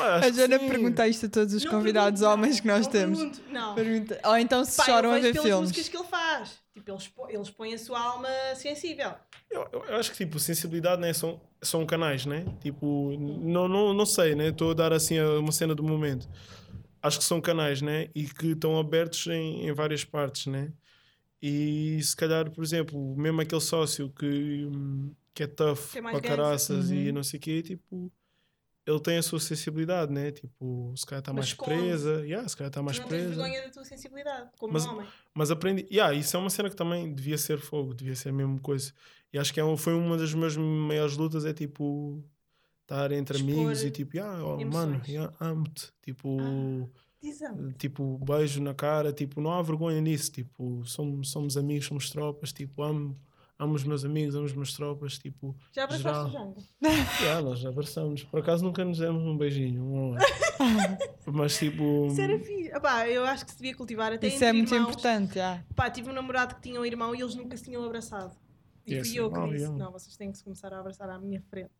Speaker 3: A
Speaker 4: sim.
Speaker 3: pergunta isto a todos os
Speaker 2: Não
Speaker 3: convidados
Speaker 2: pergunto,
Speaker 3: homens que nós
Speaker 2: não
Speaker 3: temos.
Speaker 2: pergunto, Não.
Speaker 3: Pergunta. Ou então se
Speaker 2: Pá,
Speaker 3: choram a ver
Speaker 2: pelas
Speaker 3: filmes.
Speaker 2: músicas que ele faz. Tipo, ele, expo- ele expõe a sua alma sensível.
Speaker 4: Eu, eu- eu acho que tipo, sensibilidade né, são, são canais, né? Tipo, não, não, não sei, né? Estou a dar assim a- uma cena do momento. Acho que são canais, né? E que estão abertos em, em várias partes, né? E se calhar, por exemplo, mesmo aquele sócio que, hum, que é tough
Speaker 2: Que é
Speaker 4: para caraças e
Speaker 3: Uhum.
Speaker 4: não sei o quê, tipo, ele tem a sua sensibilidade, né? Tipo, se calhar está mais
Speaker 2: esconde.
Speaker 4: presa, yeah, se calhar está mais
Speaker 2: tu não tens
Speaker 4: presa.
Speaker 2: vergonha da tua sensibilidade, como
Speaker 4: Mas-
Speaker 2: homem.
Speaker 4: Mas aprendi. Yeah, isso é uma cena que também devia ser fogo, devia ser a mesma coisa. E acho que é um- foi uma das minhas maiores lutas: é tipo estar entre
Speaker 2: Expor
Speaker 4: amigos e tipo, yeah, oh, mano, yeah, amo-te. Tipo,
Speaker 2: Diz-me.
Speaker 4: tipo, beijo na cara, tipo, não há vergonha nisso. Tipo, somos, somos amigos, somos tropas, tipo, amo, amo os meus amigos, amo as minhas tropas, tipo,
Speaker 2: Já abraçaste
Speaker 4: geral.
Speaker 2: o Jango?
Speaker 4: yeah, nós abraçamos. Por acaso nunca nos demos um beijinho, um ao outro. Mas tipo.
Speaker 2: Isso era fixe. Ah, pá, eu acho que se devia cultivar até
Speaker 3: Isso é muito
Speaker 2: irmãos.
Speaker 3: importante, já.
Speaker 2: Pá, tive um namorado que tinha um irmão e eles nunca se tinham abraçado. E
Speaker 4: Yes,
Speaker 2: fui eu que disse: não, vocês têm que se começar a abraçar à minha frente.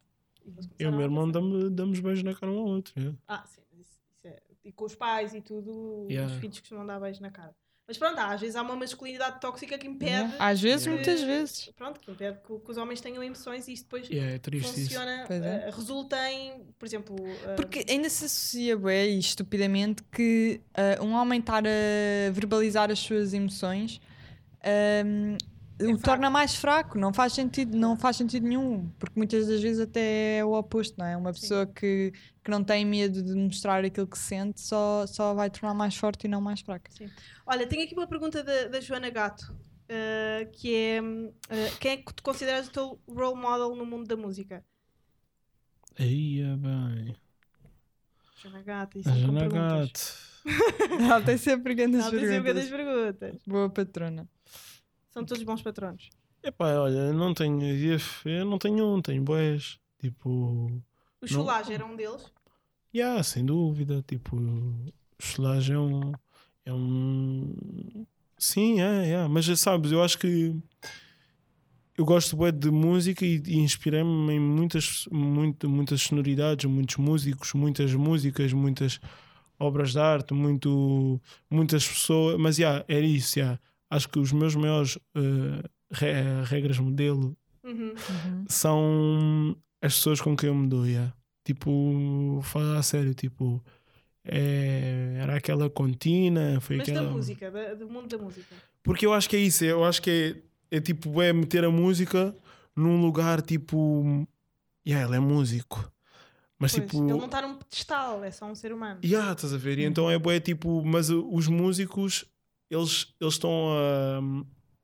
Speaker 2: E
Speaker 4: o meu irmão damos, damos beijo na cara um ao outro. yeah.
Speaker 2: Ah, sim, isso, isso é. E com os pais e tudo,
Speaker 4: Yeah.
Speaker 2: os filhos costumam dar beijo na cara. Mas pronto, às vezes há uma masculinidade tóxica que impede.
Speaker 3: Às vezes,
Speaker 4: Yeah.
Speaker 3: muitas
Speaker 2: que-
Speaker 3: vezes.
Speaker 2: Pronto, que impede que, que os homens tenham emoções e isso depois
Speaker 4: Yeah, é triste isso.
Speaker 2: funciona,
Speaker 3: Pois é.
Speaker 2: eh, resulta em, por exemplo, eh,
Speaker 3: Porque ainda se associa bem, e estupidamente, que ah, um homem estar a verbalizar as suas emoções ahm, o
Speaker 2: fraco.
Speaker 3: torna mais fraco, não faz sentido, não faz sentido nenhum, porque muitas das vezes até é o oposto, não é? Uma
Speaker 2: Sim.
Speaker 3: pessoa que, que não tem medo de mostrar aquilo que sente só, só vai tornar mais forte e não mais fraca.
Speaker 2: Olha, tenho aqui uma pergunta da, da Joana Gato, eh, que é eh, quem é que tu consideras o teu role model no mundo da música?
Speaker 4: Aí é bem.
Speaker 2: Joana Gato, isso é perguntas.
Speaker 4: Gato.
Speaker 3: Ela tem sempre grandes
Speaker 2: Ela tem sempre
Speaker 3: perguntas.
Speaker 2: grandes perguntas.
Speaker 3: Boa patrona.
Speaker 2: São todos bons patronos.
Speaker 4: Epá, olha, eu não tenho. Eu não tenho um, tenho boés. Tipo.
Speaker 2: O
Speaker 4: Não.
Speaker 2: Chulage era um deles.
Speaker 4: Yeah, sem dúvida. Tipo, o Solage é um. É um. Sim, é, é. Mas sabes, eu acho que. Eu gosto bué de música e, e inspirei-me em muitas, muito, muitas sonoridades, muitos músicos, muitas músicas, muitas obras de arte, muito, muitas pessoas. Mas, yeah, era isso, yeah. Acho que os meus maiores eh, re- regras modelo
Speaker 2: Uhum.
Speaker 3: Uhum.
Speaker 4: são as pessoas com quem eu me dou, yeah. Tipo, falar a sério, tipo, é, era aquela contina, foi
Speaker 2: Mas
Speaker 4: aquela.
Speaker 2: da música, da- do mundo da música.
Speaker 4: Porque eu acho que é isso, eu acho que é, é tipo, é meter a música num lugar tipo. Yeah, ele é músico. Mas
Speaker 2: Pois,
Speaker 4: tipo.
Speaker 2: Ele não está num pedestal, é só um ser humano.
Speaker 4: Yeah, estás a ver? E então é bué tipo, mas uh, os músicos eles, eles estão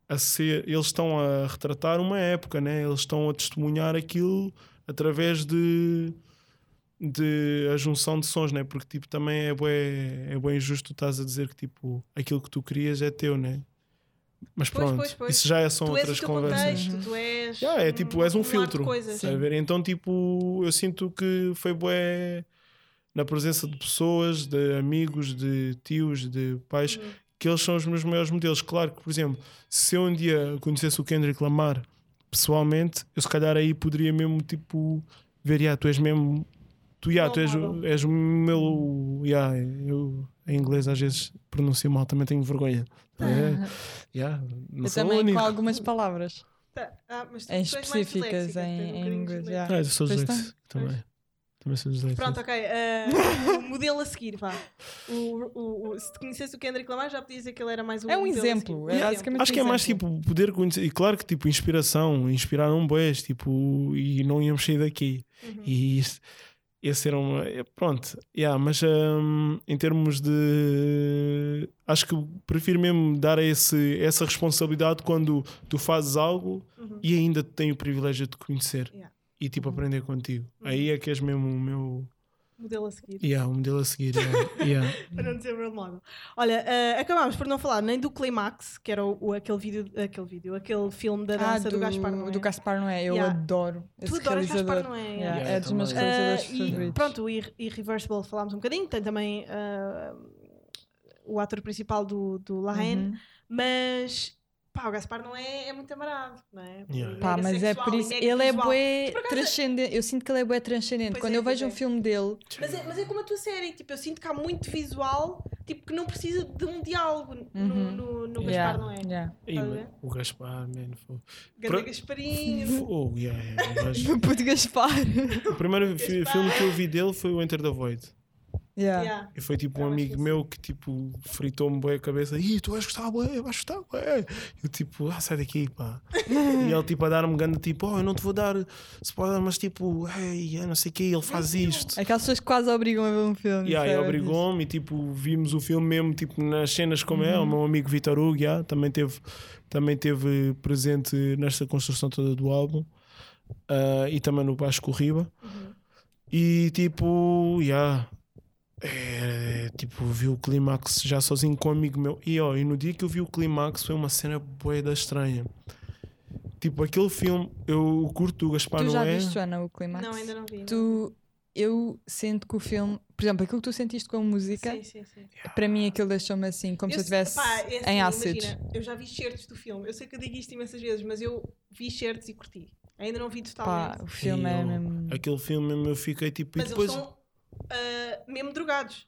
Speaker 4: a, a ser, eles estão a retratar uma época, né? Eles estão a testemunhar aquilo através de de a junção de sons, né? Porque tipo também é bué, é bué injusto tu estás a dizer que tipo aquilo que tu querias é teu, né? Mas
Speaker 2: Pois,
Speaker 4: pronto,
Speaker 2: pois, pois.
Speaker 4: isso já é- são
Speaker 2: tu és
Speaker 4: outras
Speaker 2: o teu
Speaker 4: conversas.
Speaker 2: contexto, tu és.
Speaker 4: Yeah, é tipo, és um
Speaker 2: de
Speaker 4: filtro. Então, tipo, eu sinto que foi bué na presença de pessoas, de amigos, de tios, de pais
Speaker 2: Uhum.
Speaker 4: Que eles são os meus maiores modelos. Claro que, por exemplo, se eu um dia conhecesse o Kendrick Lamar pessoalmente, eu se calhar aí poderia mesmo tipo ver, yeah, tu és mesmo. Tu, yeah, tu és, o- és o meu. Yeah, eu em inglês às vezes pronuncio mal, também tenho vergonha. É, yeah, não
Speaker 3: Eu também
Speaker 4: único.
Speaker 3: com algumas palavras
Speaker 2: Tá. Ah, mas tu-
Speaker 3: em específicas em, em inglês. yeah.
Speaker 4: Ah, eu sou
Speaker 3: Pois
Speaker 4: disléxico também. Também sou disléxico.
Speaker 2: Pronto, ok. ah, o modelo a seguir, vá. O, o, o- se te conhecesse o Kendrick Lamar, já podia dizer que ele era mais um.
Speaker 3: É um exemplo, é
Speaker 2: Um
Speaker 3: basicamente
Speaker 4: Acho que é mais tipo poder conhecer. E claro que tipo inspiração, inspiraram boés, tipo, e não íamos sair daqui.
Speaker 2: Uhum.
Speaker 4: E isso, esse era um. é, Pronto, yeah, mas hum, em termos de. Acho que prefiro mesmo dar esse, essa responsabilidade quando tu fazes algo
Speaker 2: Uhum.
Speaker 4: e ainda tenho o privilégio de te conhecer
Speaker 2: Yeah.
Speaker 4: E tipo aprender contigo.
Speaker 2: Uhum.
Speaker 4: Aí é que és mesmo o meu.
Speaker 2: Modelo a seguir.
Speaker 4: Yeah, o modelo a seguir. Yeah, yeah.
Speaker 2: Para não dizer role model. Olha, ah, acabámos por não falar nem do Climax, que era o, o- aquele vídeo, aquele vídeo, aquele filme da
Speaker 3: Ah,
Speaker 2: dança do, Gaspar Noé.
Speaker 3: do Gaspar Noé. Eu
Speaker 2: Yeah.
Speaker 3: adoro esse
Speaker 2: Tu adoras. Gaspar Noé.
Speaker 3: Yeah,
Speaker 4: Yeah,
Speaker 3: é dos meus realizadores
Speaker 2: Ah, e
Speaker 3: favoritos.
Speaker 2: pronto, o Ir- Irreversible falámos um bocadinho, tem também ah, o ator principal do, do La Haine,
Speaker 3: Uhum.
Speaker 2: mas pá, o Gaspar não é, é muito amarado, não é?
Speaker 4: Yeah.
Speaker 3: Pá, mas é
Speaker 2: sexual
Speaker 3: por
Speaker 2: e
Speaker 3: isso. Ele é bué
Speaker 2: Por
Speaker 3: transcendente. Eu sinto que ele é bué transcendente.
Speaker 2: Pois
Speaker 3: Quando
Speaker 2: é,
Speaker 3: eu vejo
Speaker 2: pois
Speaker 3: um
Speaker 2: é.
Speaker 3: filme dele,
Speaker 2: Mas é, mas é como a tua série, tipo, eu sinto que há muito visual, tipo, que não precisa de um diálogo no,
Speaker 3: Uhum.
Speaker 2: no, no Gaspar,
Speaker 3: yeah,
Speaker 2: não é?
Speaker 3: yeah.
Speaker 4: Mas
Speaker 2: ver?
Speaker 4: o Gaspar, man, foi.
Speaker 2: Ganda
Speaker 4: Pro-
Speaker 2: Gasparinho.
Speaker 4: Fogo, yeah, yeah,
Speaker 3: puto Gaspar.
Speaker 4: O primeiro
Speaker 2: Gaspar.
Speaker 4: filme que eu vi dele foi o Enter the Void.
Speaker 3: Yeah.
Speaker 2: Yeah.
Speaker 4: E foi tipo um amigo meu que tipo fritou-me bem a cabeça. Ih, tu vais gostar, bué, vais gostar, bué. Eu tipo, ah, sai daqui, pá. e ele tipo a dar-me ganda tipo, oh, eu não te vou dar spoiler, mas tipo, ei, eu não sei o que, ele faz isto.
Speaker 3: Aquelas pessoas que quase obrigam a ver um filme.
Speaker 4: E aí obrigou-me e tipo, vimos o filme mesmo tipo, nas cenas como é. O meu amigo Vitor Hugo yeah, também, teve, também teve presente nesta construção toda do álbum. Ah, e também no Baixo Corriba.
Speaker 2: Uhum.
Speaker 4: E tipo, yeah, é, tipo, vi o clímax já sozinho com um amigo meu. E, ó, e no dia que eu vi o clímax foi uma cena bué da estranha. Tipo, aquele filme, eu curto o Gaspar
Speaker 3: Tu já
Speaker 4: Noé.
Speaker 3: viste, Joana, o Climax?
Speaker 2: Não, ainda não vi. não.
Speaker 3: Tu, eu sinto que o filme, por exemplo, aquilo que tu sentiste com a música,
Speaker 2: Sim, sim, sim.
Speaker 3: para mim aquilo deixou-me assim, como se eu estivesse
Speaker 2: pá, é assim,
Speaker 3: em ácidos.
Speaker 2: imagina, eu já vi certos do filme. Eu sei que eu digo isto imensas vezes, mas eu vi certos e curti. Ainda não vi
Speaker 3: Pá,
Speaker 2: totalmente.
Speaker 3: o filme é
Speaker 4: eu-
Speaker 3: mesmo.
Speaker 4: Aquele filme mesmo eu fiquei tipo.
Speaker 2: mas
Speaker 4: e depois,
Speaker 2: eles ah, mesmo drogados.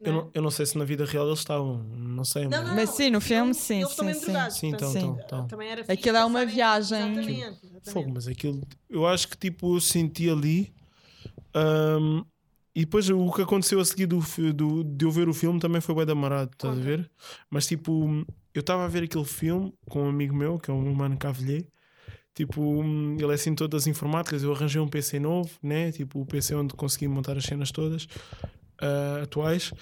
Speaker 4: eu,
Speaker 2: é?
Speaker 4: não, eu não sei se na vida real eles estavam, não sei.
Speaker 2: Não,
Speaker 4: mas-
Speaker 2: não,
Speaker 3: Mas
Speaker 2: não,
Speaker 3: sim, no filme, sim,
Speaker 2: Eles
Speaker 3: sim,
Speaker 2: mesmo
Speaker 3: sim.
Speaker 2: drogados.
Speaker 4: Sim, então,
Speaker 2: portanto,
Speaker 4: então, então.
Speaker 2: Também era fixe
Speaker 3: Aquilo é uma viagem.
Speaker 2: Exatamente. exatamente.
Speaker 4: Fogo, mas aquilo, eu acho que tipo, eu senti ali. ahm, e depois o que aconteceu a seguir do, do- de eu ver o filme também foi bem amarado, estás a ver? Mas tipo, eu estava a ver aquele filme com um amigo meu, que é o meu mano Cavilhê. Tipo, hum, ele é assim todas as informáticas. Eu arranjei um PC novo, né? Tipo, o PC onde consegui montar as cenas todas ah, atuais.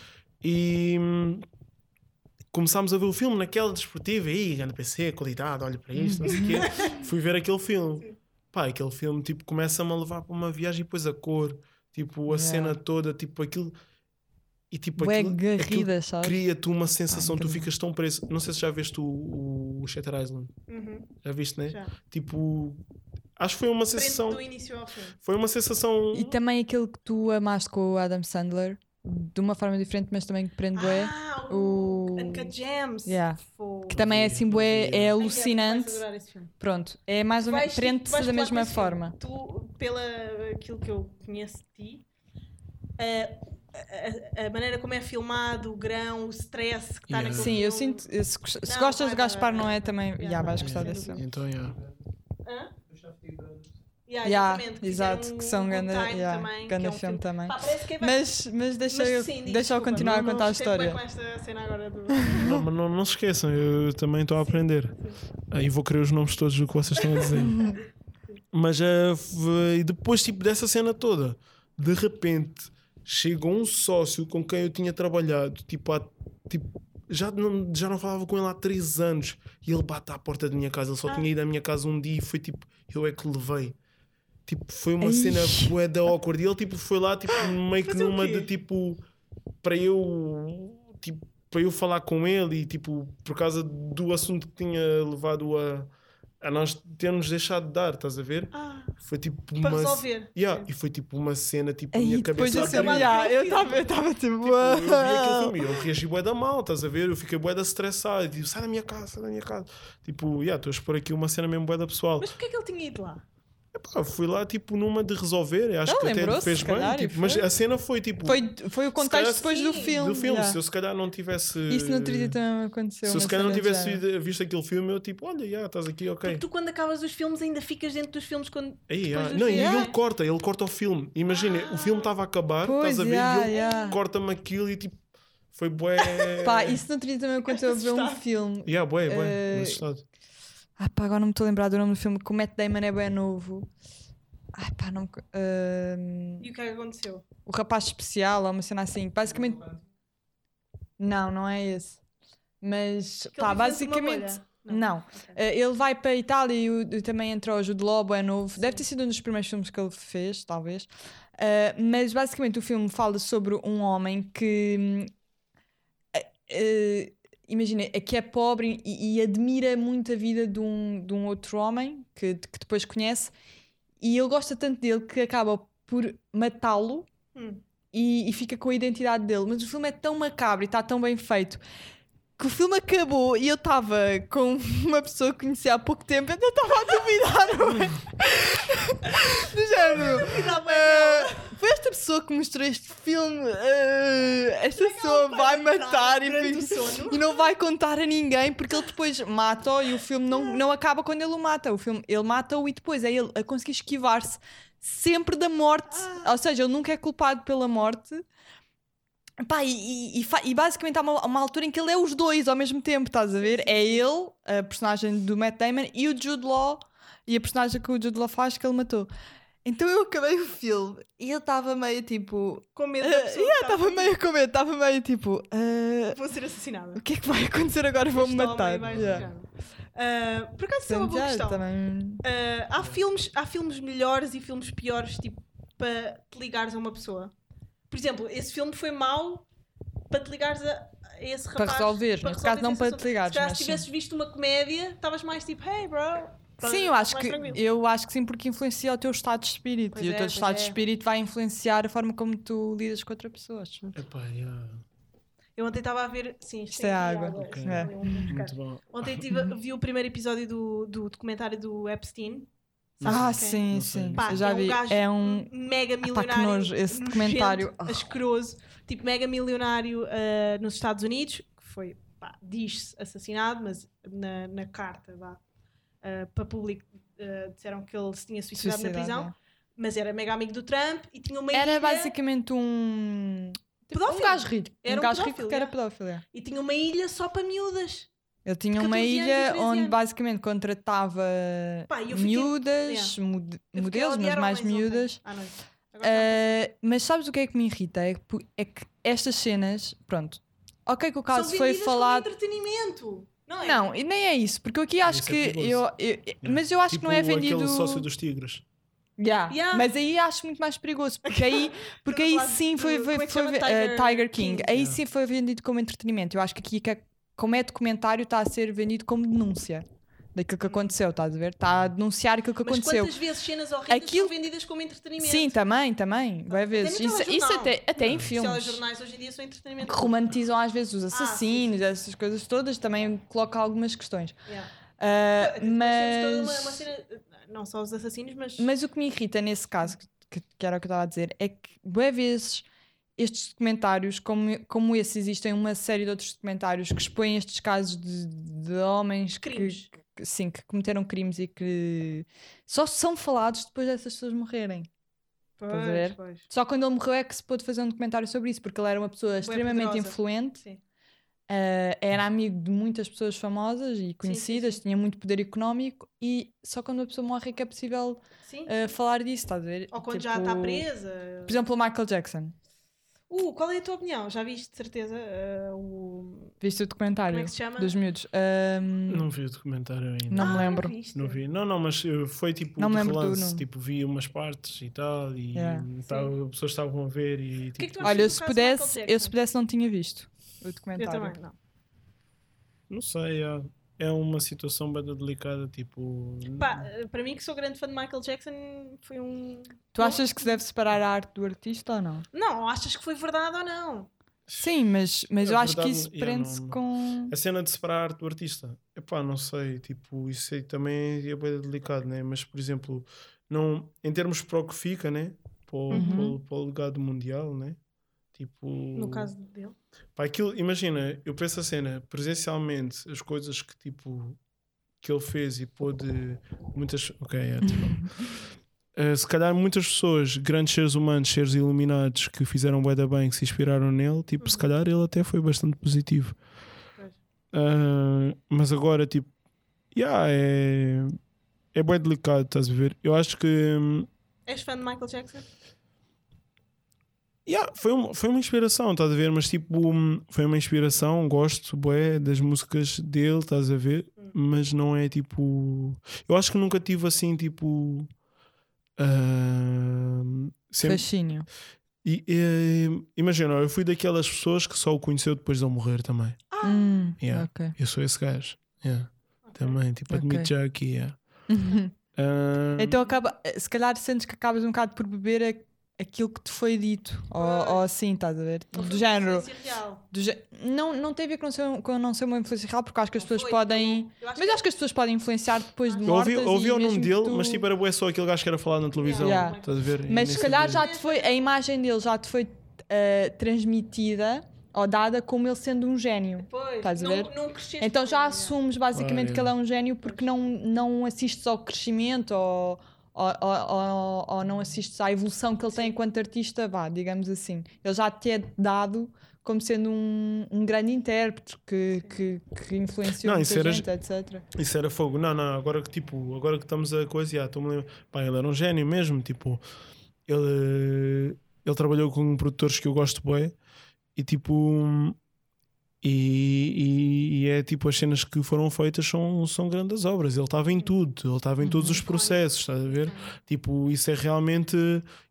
Speaker 4: E hum, começámos a ver o filme naquela desportiva. Ih, grande PC, qualidade, olha para isto, não sei o quê. Fui ver aquele filme. Pá, aquele filme tipo, começa-me a levar para uma viagem e depois a cor, tipo, a
Speaker 3: Yeah.
Speaker 4: cena toda, tipo aquilo. E tipo,
Speaker 3: Bué
Speaker 4: aquilo, aquilo
Speaker 3: garrida, sabes?
Speaker 4: cria-te uma sensação, tu ficas tão preso. Não sei se já viste o, o, o Shutter Island.
Speaker 2: Uhum,
Speaker 4: Já viste, né?
Speaker 2: já.
Speaker 4: Tipo, acho que foi uma
Speaker 2: Prende
Speaker 4: sensação.
Speaker 2: do início ao fim.
Speaker 4: Foi uma sensação.
Speaker 3: E também aquilo que tu amaste com o Adam Sandler, de uma forma diferente, mas também que prende bué.
Speaker 2: Ah,
Speaker 3: o-
Speaker 2: o Uncut Gems.
Speaker 3: Yeah. Que também é assim, bué, é alucinante. Pronto, é mais ou menos, prende-se da mesma forma.
Speaker 2: Tu, pela aquilo que eu conheço de ti, eh, a, a- maneira como é filmado, o grão, o stress que está
Speaker 4: Yeah.
Speaker 2: naquele
Speaker 3: Sim, eu sinto, se, se
Speaker 2: Não,
Speaker 3: gostas de
Speaker 2: vai,
Speaker 3: Gaspar não é também,
Speaker 2: Yeah,
Speaker 3: já
Speaker 2: vai,
Speaker 3: vais
Speaker 2: vai,
Speaker 3: gostar desse filme.
Speaker 4: Então, yeah.
Speaker 2: Hã?
Speaker 3: Yeah,
Speaker 2: exatamente, que
Speaker 3: exato,
Speaker 2: fizeram
Speaker 3: que
Speaker 2: um
Speaker 3: são ganda,
Speaker 2: Time
Speaker 3: yeah,
Speaker 2: também,
Speaker 3: ganda
Speaker 2: é um
Speaker 3: filme também.
Speaker 2: Pá, é
Speaker 3: Mas, mas deixa
Speaker 2: Mas
Speaker 3: eu,
Speaker 2: sim,
Speaker 3: deixa eu continuar
Speaker 4: Não,
Speaker 3: a
Speaker 4: não,
Speaker 3: contar a história.
Speaker 2: com esta cena agora do...
Speaker 4: Não, mas não, não se esqueçam, eu também estou a aprender. Aí vou querer os nomes todos do que vocês estão a dizer. mas ah, foi- depois, tipo, dessa cena toda, de repente chegou um sócio com quem eu tinha trabalhado, tipo, há, tipo já, não, já não falava com ele há três anos, e ele bate à porta da minha casa. Ele só
Speaker 2: Ah.
Speaker 4: tinha ido à minha casa um dia e foi tipo, eu é que levei. Tipo, foi uma
Speaker 3: Ai.
Speaker 4: cena bué da awkward. E ele tipo, foi lá, tipo, meio que numa de tipo, para eu, tipo, para eu falar com ele e tipo, por causa do assunto que tinha levado a, a nós termos deixado de dar, estás a ver?
Speaker 2: Ah,
Speaker 4: Foi tipo
Speaker 2: para
Speaker 4: uma.
Speaker 2: resolver.
Speaker 4: Yeah, e foi tipo uma cena, tipo,
Speaker 3: Aí
Speaker 4: minha
Speaker 3: depois
Speaker 4: cabeça
Speaker 3: já,
Speaker 2: aquele
Speaker 3: eu estava tipo.
Speaker 4: Tipo, eu vi aquele filme eu reagi bué da mal, estás a ver? Eu fiquei bué da estressado. Tipo, sai da minha casa, sai da minha casa. Tipo, yeah, estou a expor aqui uma cena mesmo bué da pessoal.
Speaker 2: Mas porquê é que ele tinha ido lá?
Speaker 4: Epá, fui lá, tipo, numa de resolver. Acho
Speaker 3: Não,
Speaker 4: que até fez bem.
Speaker 3: calhar, e
Speaker 4: tipo, mas a cena foi tipo.
Speaker 3: Foi, foi o contexto
Speaker 4: calhar,
Speaker 3: depois do filme.
Speaker 4: do filme.
Speaker 3: yeah.
Speaker 4: Se eu se calhar não tivesse.
Speaker 3: Isso no dia também aconteceu.
Speaker 4: Se eu se calhar não tivesse visto, aquele filme, eu tipo, olha, já, estás aqui, ok.
Speaker 2: Porque tu, quando acabas os filmes, ainda ficas dentro dos filmes quando.
Speaker 4: Aí, ah,
Speaker 2: dos
Speaker 4: não, e ele corta, ele corta o filme. Imagina, o filme estava a acabar,
Speaker 3: Pois,
Speaker 4: estás a ver?
Speaker 3: yeah,
Speaker 4: e ele
Speaker 3: yeah.
Speaker 4: corta-me aquilo e tipo, foi bué.
Speaker 3: Pá, isso no dia também aconteceu a ver um filme.
Speaker 4: Yeah, bué, bué, assustado.
Speaker 3: Ah, pá, agora não me estou a lembrar do nome do filme. Que o Matt Damon é bem novo. Ai, pá, não. ahm,
Speaker 2: E o que é que aconteceu?
Speaker 3: o rapaz especial, ou uma cena assim. Basicamente. Não, não é esse. Mas,
Speaker 2: Que
Speaker 3: pá,
Speaker 2: de
Speaker 3: basicamente.
Speaker 2: bolha?
Speaker 3: Não.
Speaker 2: Ok.
Speaker 3: Eh, ele vai para a Itália e, o- e também entrou o Jude Law, é novo. Deve ter sido um dos primeiros filmes que ele fez, talvez. Eh, mas basicamente o filme fala sobre um homem que. eh, imagina, é que é pobre e, e admira muito a vida de um, de um outro homem que, que depois conhece e ele gosta tanto dele que acaba por matá-lo
Speaker 2: Hum.
Speaker 3: e, e fica com a identidade dele. Mas o filme é tão macabro e está tão bem feito que o filme acabou e eu estava com uma pessoa que conheci há pouco tempo e eu estava a duvidar. é? Do género. "Ah, foi esta pessoa que mostrou este filme. ah, esta pessoa vai matar e, e não vai contar a ninguém porque ele depois mata-o e o filme não, não acaba quando ele o mata. O filme, ele mata-o e depois é ele a conseguir esquivar-se sempre da morte. Ou seja, ele nunca é culpado pela morte. Pá, e, e- e basicamente há uma, uma altura em que ele é os dois ao mesmo tempo, estás a ver? É ele, a personagem do Matt Damon, e o Jude Law, e a personagem que o Jude Law faz que ele matou. Então eu acabei o filme e ele estava meio tipo.
Speaker 2: Com medo
Speaker 3: Uh,
Speaker 2: da pessoa.
Speaker 3: yeah,
Speaker 2: que está
Speaker 3: estava meio com medo, estava meio tipo. uh,
Speaker 2: Vou ser assassinada.
Speaker 3: o que é que vai acontecer agora? Vou-me matar. Yeah.
Speaker 2: Ah, por acaso, isso é uma boa questão.
Speaker 3: também-
Speaker 2: Ah, há, filmes, há filmes melhores e filmes piores, tipo, para te ligares a uma pessoa. Por exemplo, esse filme foi mau para te ligares a, a esse
Speaker 3: Para
Speaker 2: rapaz.
Speaker 3: resolveres, neste caso não para
Speaker 2: assunto.
Speaker 3: te ligares,
Speaker 2: Se
Speaker 3: mas
Speaker 2: se
Speaker 3: sim.
Speaker 2: tivesses visto uma comédia, estavas mais tipo, hey bro.
Speaker 3: Sim, eu acho, que,
Speaker 2: tranquilo.
Speaker 3: eu acho que sim, porque influencia o teu estado de espírito.
Speaker 2: Pois
Speaker 3: e o
Speaker 2: é,
Speaker 3: teu
Speaker 2: pois
Speaker 3: estado de
Speaker 2: é.
Speaker 3: espírito vai influenciar a forma como tu lidas com outra pessoa.
Speaker 4: Epá, yeah.
Speaker 2: Eu ontem estava a ver. Sim,
Speaker 3: Isto
Speaker 2: tem
Speaker 3: é água.
Speaker 4: Ok.
Speaker 2: Isto
Speaker 3: É.
Speaker 2: bocado.
Speaker 4: Muito bom.
Speaker 2: Ontem tive, vi o primeiro episódio do, do documentário do Epstein.
Speaker 3: Ah,
Speaker 2: é?
Speaker 3: sim, sim.
Speaker 2: Pá,
Speaker 3: eu já
Speaker 2: é um
Speaker 3: vi.
Speaker 2: gajo
Speaker 3: É um.
Speaker 2: mega
Speaker 3: que
Speaker 2: milionário.
Speaker 3: nojo, esse
Speaker 2: nojento,
Speaker 3: documentário. Ah.
Speaker 2: Asqueroso. Tipo, mega milionário ah, nos Estados Unidos, que foi, pá, diz-se assassinado, mas na, na carta vá, ah, para público ah, disseram que ele se tinha suicidado na
Speaker 3: Suicidado,
Speaker 2: prisão.
Speaker 3: é.
Speaker 2: Mas era mega amigo do Trump e tinha uma
Speaker 3: Era
Speaker 2: ilha,
Speaker 3: basicamente um. Tipo, um
Speaker 2: Pedófilo.
Speaker 3: gajo rico.
Speaker 2: Era
Speaker 3: um
Speaker 2: um
Speaker 3: gajo rico
Speaker 2: pedófilo,
Speaker 3: que era pedófilo. é.
Speaker 2: e tinha uma ilha só para miúdas.
Speaker 3: Ele tinha uma
Speaker 2: 14 anos
Speaker 3: ilha
Speaker 2: 13
Speaker 3: onde basicamente contratava
Speaker 2: Pá, eu fiquei-
Speaker 3: miúdas,
Speaker 2: Yeah.
Speaker 3: mod-
Speaker 2: Eu fiquei a
Speaker 3: modelos, mas
Speaker 2: odiar
Speaker 3: mais
Speaker 2: homens ontem,
Speaker 3: miúdas.
Speaker 2: à noite. Agora já
Speaker 3: Uh, mas sabes o que é que me irrita? É que, é que estas cenas, pronto, ok que o
Speaker 2: São
Speaker 3: caso foi
Speaker 2: vendidas como
Speaker 3: falado.
Speaker 2: entretenimento. Não é?
Speaker 3: Não, e nem é isso, porque eu aqui acho
Speaker 4: Isso é
Speaker 3: que.
Speaker 4: perigoso.
Speaker 3: eu, eu- Mas eu acho
Speaker 4: tipo
Speaker 3: que não é vendido.
Speaker 4: aquele sócio dos tigres.
Speaker 3: Yeah.
Speaker 2: Yeah.
Speaker 3: Mas aí acho muito mais perigoso, porque aí, porque aí
Speaker 2: Estamos a falar
Speaker 3: sim foi,
Speaker 2: como
Speaker 3: foi,
Speaker 2: é que
Speaker 3: foi
Speaker 2: chama?
Speaker 3: eh,
Speaker 2: Tiger
Speaker 3: Tiger King.
Speaker 2: King.
Speaker 3: Aí
Speaker 4: Yeah.
Speaker 3: sim foi vendido como entretenimento. Eu acho que aqui, que é- como é documentário, está a ser vendido como denúncia daquilo que aconteceu, estás a ver? Está a denunciar aquilo que
Speaker 2: Mas
Speaker 3: aconteceu.
Speaker 2: quantas vezes cenas horríveis
Speaker 3: Aquilo-
Speaker 2: são vendidas como entretenimento?
Speaker 3: Sim, também, também. Vai vezes. Isso, isso até, até em
Speaker 2: Os
Speaker 3: filmes.
Speaker 2: telejornais hoje em dia são entretenimento.
Speaker 3: Que romantizam às vezes os
Speaker 2: Ah, sim,
Speaker 3: assassinos, essas coisas todas, também coloca algumas questões.
Speaker 2: Yeah.
Speaker 3: Ah,
Speaker 2: Depois temos toda uma-
Speaker 3: mas,
Speaker 2: uma cena, não só os assassinos, mas,
Speaker 3: mas o que me irrita nesse caso, que, que era o que eu estava a dizer, é que, boas vezes, estes documentários, como, como esse, existem uma série de outros documentários que expõem estes casos de, de homens que,
Speaker 2: crimes.
Speaker 3: que- sim, que cometeram crimes e que só são falados depois dessas pessoas morrerem.
Speaker 2: Pois, pois.
Speaker 3: Só quando ele morreu é que se pôde fazer um documentário sobre isso, porque ele era uma pessoa extremamente influente,
Speaker 2: Sim.
Speaker 3: ah, era amigo de muitas pessoas famosas e
Speaker 2: sim,
Speaker 3: conhecidas,
Speaker 2: sim.
Speaker 3: tinha muito poder económico e só quando a pessoa morre é que é possível
Speaker 2: Sim, sim.
Speaker 3: falar disso, estás a ver?
Speaker 2: Ou quando já está
Speaker 3: Tipo,
Speaker 2: presa.
Speaker 3: Por exemplo, o Michael Jackson.
Speaker 2: Uh, qual é a tua opinião? Já viste de certeza uh, o.
Speaker 3: Viste o documentário
Speaker 2: Como é que se chama?
Speaker 3: dos miúdos? Ahm,
Speaker 4: Não vi o documentário ainda.
Speaker 3: Não me
Speaker 2: Ah,
Speaker 3: lembro.
Speaker 2: viste?
Speaker 4: Não vi. Não, não, mas uh, foi tipo
Speaker 3: Não me do
Speaker 4: relance. Tipo, vi umas partes e tal. E
Speaker 3: Yeah.
Speaker 4: tava- as pessoas estavam a ver. E,
Speaker 2: que é que
Speaker 4: tipo?
Speaker 3: Olha, eu se pudesse, eu se pudesse não tinha visto o
Speaker 2: Eu
Speaker 3: documentário.
Speaker 2: também, não.
Speaker 4: não sei. ah, é uma situação bem delicada, tipo.
Speaker 2: Pá, para mim, que sou grande fã de Michael Jackson, foi um.
Speaker 3: Tu achas que se deve separar a arte do artista ou não?
Speaker 2: Não, achas que foi verdade ou não?
Speaker 3: Sim, mas, mas
Speaker 4: Na
Speaker 3: eu acho que isso prende-se com.
Speaker 4: A cena de separar a arte do artista, epá, não sei, tipo, isso aí também é bem delicado, né? Mas, por exemplo, não, em termos para o que fica, né? Para o,
Speaker 3: Uhum.
Speaker 4: para o- para o legado mundial, né? Tipo,
Speaker 2: No caso dele.
Speaker 4: Pá, aquilo, imagina, eu penso a cena, presencialmente, as coisas que tipo que ele fez e pôde muitas. Ok, é, tipo, eh, se calhar muitas pessoas, grandes seres humanos, seres iluminados que fizeram bué da bem, que se inspiraram nele, tipo, se calhar ele até foi bastante positivo. Ah, mas agora, tipo, yeah, é, é bem delicado, estás a ver? Eu acho que. hum,
Speaker 2: És fã de Michael Jackson?
Speaker 4: Yeah, foi, uma, foi uma inspiração, estás a ver? Mas tipo, hum, foi uma inspiração, gosto bué, das músicas dele, estás a ver? Mas não é tipo. Eu acho que nunca tive assim, tipo. ah, sempre,
Speaker 3: Fascínio.
Speaker 4: e, e, imagina, eu fui daquelas pessoas que só o conheceu depois de ele morrer também.
Speaker 3: Hum,
Speaker 4: Yeah.
Speaker 3: ok.
Speaker 4: Eu sou esse gajo. Yeah. Também, tipo, admito já aqui. Yeah. Ah,
Speaker 3: Então acaba, se calhar sentes que acabas um bocado por beber a- aquilo que te foi dito, ou, ou assim, estás a ver?
Speaker 2: Foi
Speaker 3: Do
Speaker 2: uma
Speaker 3: género.
Speaker 2: influência real?
Speaker 3: do gé- não, não tem a ver com não, ser, com não ser uma influência real, porque acho que as
Speaker 2: Não
Speaker 3: pessoas
Speaker 2: foi,
Speaker 3: podem.
Speaker 2: acho
Speaker 3: Mas
Speaker 2: que-
Speaker 3: acho que as pessoas podem influenciar depois de
Speaker 4: eu ouvi,
Speaker 3: mortas.
Speaker 4: eu ouvi
Speaker 3: e
Speaker 4: o nome dele,
Speaker 3: tu-
Speaker 4: mas tipo, era bué só aquele gajo que era falado na televisão.
Speaker 3: Yeah.
Speaker 4: Estás a ver?
Speaker 3: Mas se calhar já te foi, a imagem dele já te foi eh, transmitida ou dada como ele sendo um gênio.
Speaker 2: Pois,
Speaker 3: Estás a
Speaker 2: não,
Speaker 3: ver?
Speaker 2: não cresceste
Speaker 3: Então já
Speaker 2: ele,
Speaker 3: assumes basicamente
Speaker 4: Claro,
Speaker 3: que ele é um gênio porque não, não assistes ao crescimento ou, ou, ou- ou- não assistes à evolução que ele tem enquanto artista, vá, digamos assim. Ele já te é dado como sendo um, um grande intérprete que, que, que influenciou
Speaker 4: Não,
Speaker 3: muita
Speaker 4: isso era-
Speaker 3: gente, etc.
Speaker 4: Isso era fogo. Não, não, agora que tipo, agora que estamos a coisa, estou-me a lembrar. Pá, ele era um gênio mesmo, tipo, ele, ele trabalhou com produtores que eu gosto bem e tipo e, e- e é tipo as cenas que foram feitas são, são grandes obras. Ele estava em tudo, ele estava em todos os processos, estás a ver? Tipo, isso é realmente.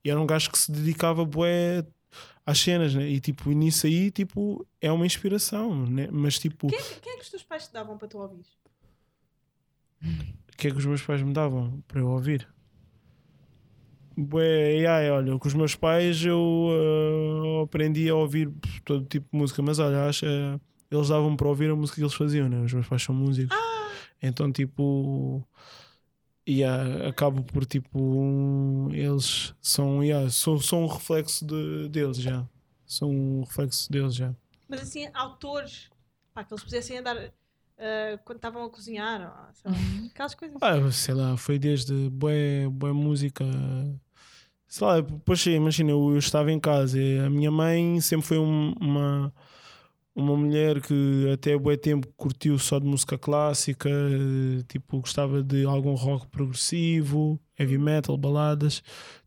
Speaker 4: E era um gajo que se dedicava bué às cenas, né? E tipo, nisso aí, tipo, é uma inspiração, né? Mas tipo,
Speaker 2: Quem, é que- quem é que os teus pais te davam para tu ouvir?
Speaker 4: o que é que os meus pais me davam para eu ouvir? Bué, yeah, olha, com os meus pais eu ah, aprendi a ouvir todo tipo de música, mas olha, acho, eh, eles davam para ouvir a música que eles faziam, né? Os meus pais são músicos. Então, tipo, yeah, acabo por tipo, um- eles são, yeah, são, são um reflexo de, deles já. São um reflexo deles já.
Speaker 2: Mas assim, autores, pá, que eles pusessem a dar ah, quando estavam a cozinhar, ou, sei lá,
Speaker 3: Uhum.
Speaker 2: aquelas coisas.
Speaker 4: Ah, sei lá, foi desde boa, boa música. Sei lá, depois imagina, eu, eu estava em casa e a minha mãe sempre foi um- uma, uma mulher que até bué tempo curtiu só de música clássica, tipo, gostava de algum rock progressivo, heavy metal, baladas.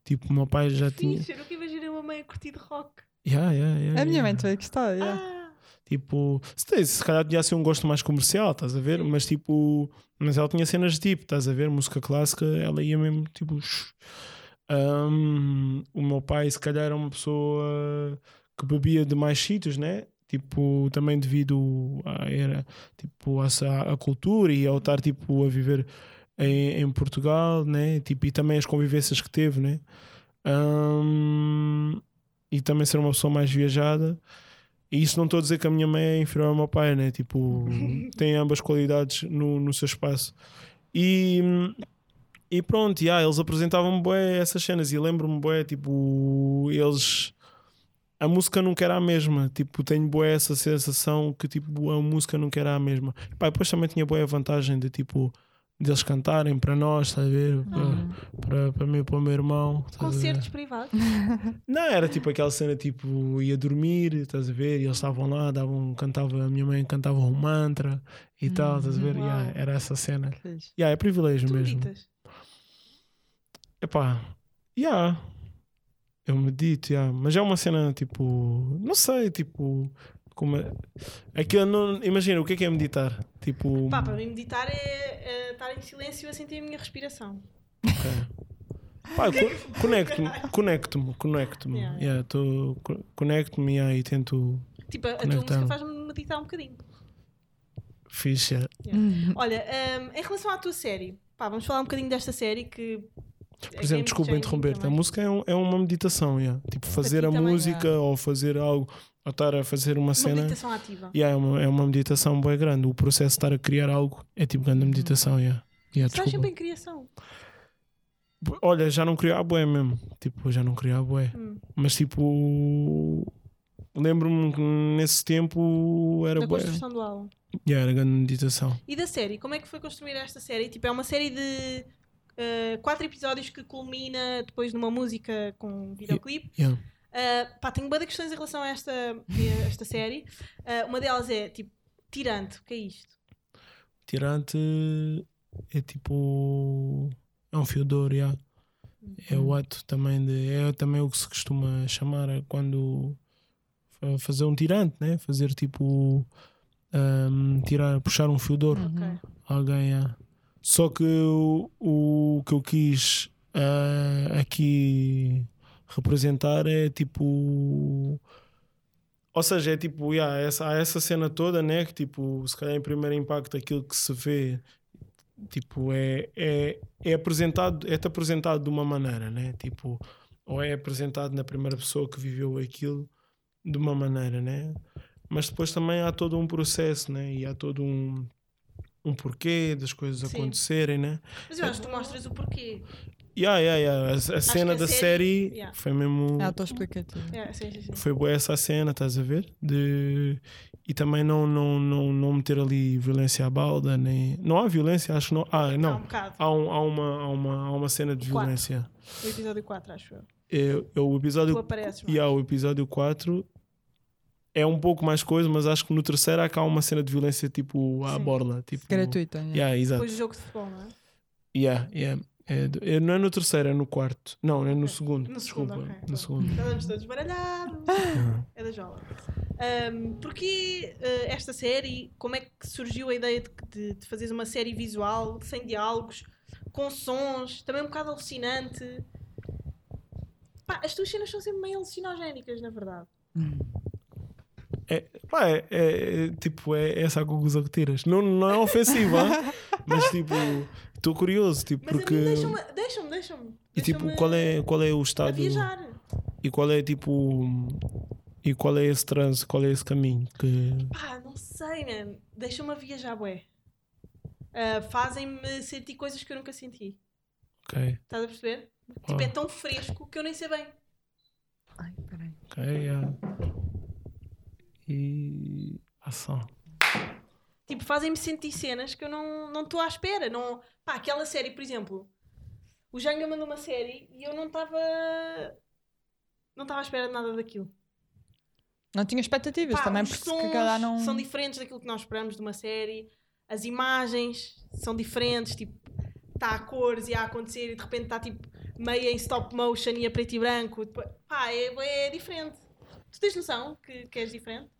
Speaker 4: Tipo, o meu pai já tinha.
Speaker 2: Fixe, eu nunca imaginei uma mãe a curtir de rock.
Speaker 4: Yeah, yeah, yeah,
Speaker 3: A minha mãe também gostou, yeah.
Speaker 2: Ah,
Speaker 4: Tipo, se, se calhar podia ser um gosto mais comercial, estás a ver?
Speaker 2: Sim.
Speaker 4: Mas tipo, mas ela tinha cenas de tipo, estás a ver? Música clássica, ela ia mesmo tipo. shh. Ahm, o meu pai, se calhar, era uma pessoa que bebia de mais sítios, né? Tipo, também devido à era, tipo, essa- à cultura e ao estar tipo a viver em, em Portugal, né? Tipo, e também as convivências que teve, né? Ahm, e também ser uma pessoa mais viajada. E isso não estou a dizer que a minha mãe é inferior ao meu pai, né? Tipo, tem ambas qualidades no, no seu espaço. E, e pronto, yeah, eles apresentavam-me bué essas cenas e lembro-me bué, tipo, eles... A música nunca era a mesma, tipo, tenho bué essa sensação que tipo, a música nunca era a mesma. E, pá, depois também tinha bué a vantagem de tipo, deles cantarem para nós, estás a ver?
Speaker 3: Uhum.
Speaker 4: Para, para, para mim e para o meu irmão. ver?
Speaker 2: concertos privados.
Speaker 4: Não, era tipo aquela cena tipo, ia dormir, estás a ver? E eles estavam lá, davam, cantava, a minha mãe cantava um mantra e tal, estás a ver? Yeah, era essa cena. Yeah, é privilégio
Speaker 2: Tu
Speaker 4: mesmo.
Speaker 2: meditas.
Speaker 4: Epá, yeah. Eu medito, yeah. mas é uma cena tipo, não sei, tipo, como é, aquilo não, imagina, o que é que é meditar? Tipo,
Speaker 2: Pá, para mim meditar é, é estar em silêncio a sentir a minha respiração.
Speaker 4: Pá, co- conecto-me, conecto-me, conecto-me,
Speaker 2: Yeah,
Speaker 4: yeah, tô- co- conecto-me yeah, e tento
Speaker 2: Tipo, a tua
Speaker 4: Conectar-me.
Speaker 2: música faz-me meditar um bocadinho.
Speaker 4: É.
Speaker 3: Uhum.
Speaker 2: Olha, hum, em relação à tua série, pá, vamos falar um bocadinho desta série que.
Speaker 4: Por exemplo, desculpa interromper-te. A música é, um- é uma meditação, yeah. tipo fazer a música ou fazer algo, ou estar a fazer uma
Speaker 2: Uma
Speaker 4: cena.
Speaker 2: meditação ativa.
Speaker 4: Yeah, é, uma, é uma meditação bem grande. O processo de estar a criar algo é tipo grande meditação. Yeah. Yeah,
Speaker 2: Estás
Speaker 4: desculpa.
Speaker 2: sempre em criação.
Speaker 4: Olha, já não queria a bué mesmo. Tipo, já não queria a bué.
Speaker 2: Hum.
Speaker 4: Mas tipo, lembro-me que nesse tempo era
Speaker 2: Da
Speaker 4: bué.
Speaker 2: construção do álbum.
Speaker 4: Yeah, era grande meditação.
Speaker 2: E da série, como é que foi construir esta série? Tipo, é uma série de eh, quatro episódios que culmina depois numa música com videoclipe.
Speaker 4: Yeah.
Speaker 2: Uh, pá, tenho várias questões em relação a esta, a esta série. Uh, uma delas é tipo, tirante, o que é isto?
Speaker 4: Tirante é tipo. É um fiodor, yeah. É o ato também de. É também o que se costuma chamar é quando. fa- Fazer um tirante, né? Fazer tipo. ahm, tirar, puxar um fiodor.
Speaker 3: Uhum.
Speaker 2: Ok.
Speaker 4: Alguém, yeah. Só que o, o que eu quis ah, aqui representar é tipo. Ou seja, é tipo, yeah, essa, há essa cena toda, né? Que tipo, se calhar em primeiro impacto aquilo que se vê tipo, é, é, é apresentado, é-te apresentado de uma maneira, né? Tipo, ou é apresentado na primeira pessoa que viveu aquilo de uma maneira, né? Mas depois também há todo um processo, né? E há todo um, um porquê das coisas
Speaker 2: Sim.
Speaker 4: acontecerem, né?
Speaker 2: Mas eu acho que tu mostras o porquê.
Speaker 4: Yeah, yeah, yeah. A, a cena
Speaker 2: a
Speaker 4: da
Speaker 2: série-
Speaker 4: série,
Speaker 2: yeah.
Speaker 4: foi mesmo.
Speaker 3: É autoexplicativo.
Speaker 2: É, sim, sim, sim.
Speaker 4: Foi boa essa a cena, estás a ver? De... E também não, não, não, não meter ali violência à balda, nem. Não há violência, acho que não. Ah,
Speaker 2: Há um
Speaker 4: não.
Speaker 2: bocado.
Speaker 4: Há, um- há uma, há, uma, há uma cena de
Speaker 2: Quatro.
Speaker 4: violência.
Speaker 2: No episódio 4, acho eu.
Speaker 4: É, é o
Speaker 2: Tu
Speaker 4: episódio.
Speaker 2: apareces
Speaker 4: E há o episódio 4 é um pouco mais coisa, mas acho que no terceiro há cá uma cena de violência tipo à
Speaker 2: Sim.
Speaker 4: borla. Tipo,
Speaker 3: Gratuita. yeah.
Speaker 4: Yeah, exato.
Speaker 2: Depois do jogo de futebol, não é?
Speaker 4: Yeah, yeah. É, é- não é no terceiro, é no quarto. Não, é no segundo.
Speaker 2: No
Speaker 4: Desculpa.
Speaker 2: segundo.
Speaker 4: No segundo.
Speaker 2: Estamos todos baralhados. É da Jola. Um, porque eh, esta série, como é que surgiu a ideia de, de, de fazeres uma série visual, sem diálogos, com sons, também um bocado alucinante? Pá, as tuas cenas são sempre meio alucinogénicas, na verdade.
Speaker 4: Pá, é, é- é, tipo, é essa a conclusão que tiras. Não, não é ofensiva, mas tipo, estou curioso, tipo,
Speaker 2: Mas
Speaker 4: porque.
Speaker 2: deixa-me, deixa-me, deixa-me.
Speaker 4: E tipo, qual é, qual é o estado e qual é tipo e qual é esse trânsito, qual é esse caminho que
Speaker 2: Pá, não sei, man. Deixa-me a viajar, bué. Ah, Fazem-me sentir coisas que eu nunca senti.
Speaker 4: ok,
Speaker 2: Estás a perceber? Tipo,
Speaker 4: Uau.
Speaker 2: é tão fresco que eu nem sei bem.
Speaker 3: Ai, peraí.
Speaker 4: ok, yeah. E ação.
Speaker 2: Tipo, fazem-me sentir cenas que eu não não estou à espera. Não... Pá, aquela série, por exemplo, o Janga mandou uma série e eu não estava. Não estava à espera de nada daquilo.
Speaker 3: Não tinha expectativas
Speaker 2: Pá,
Speaker 3: também,
Speaker 2: os
Speaker 3: porque se
Speaker 2: sons
Speaker 3: calhar não.
Speaker 2: são diferentes daquilo que nós esperamos de uma série. As imagens são diferentes. Tipo, está a cores e a acontecer e de repente está tipo meio em stop motion e a preto e branco. Pá, é, é diferente. Tu tens noção que, que és diferente?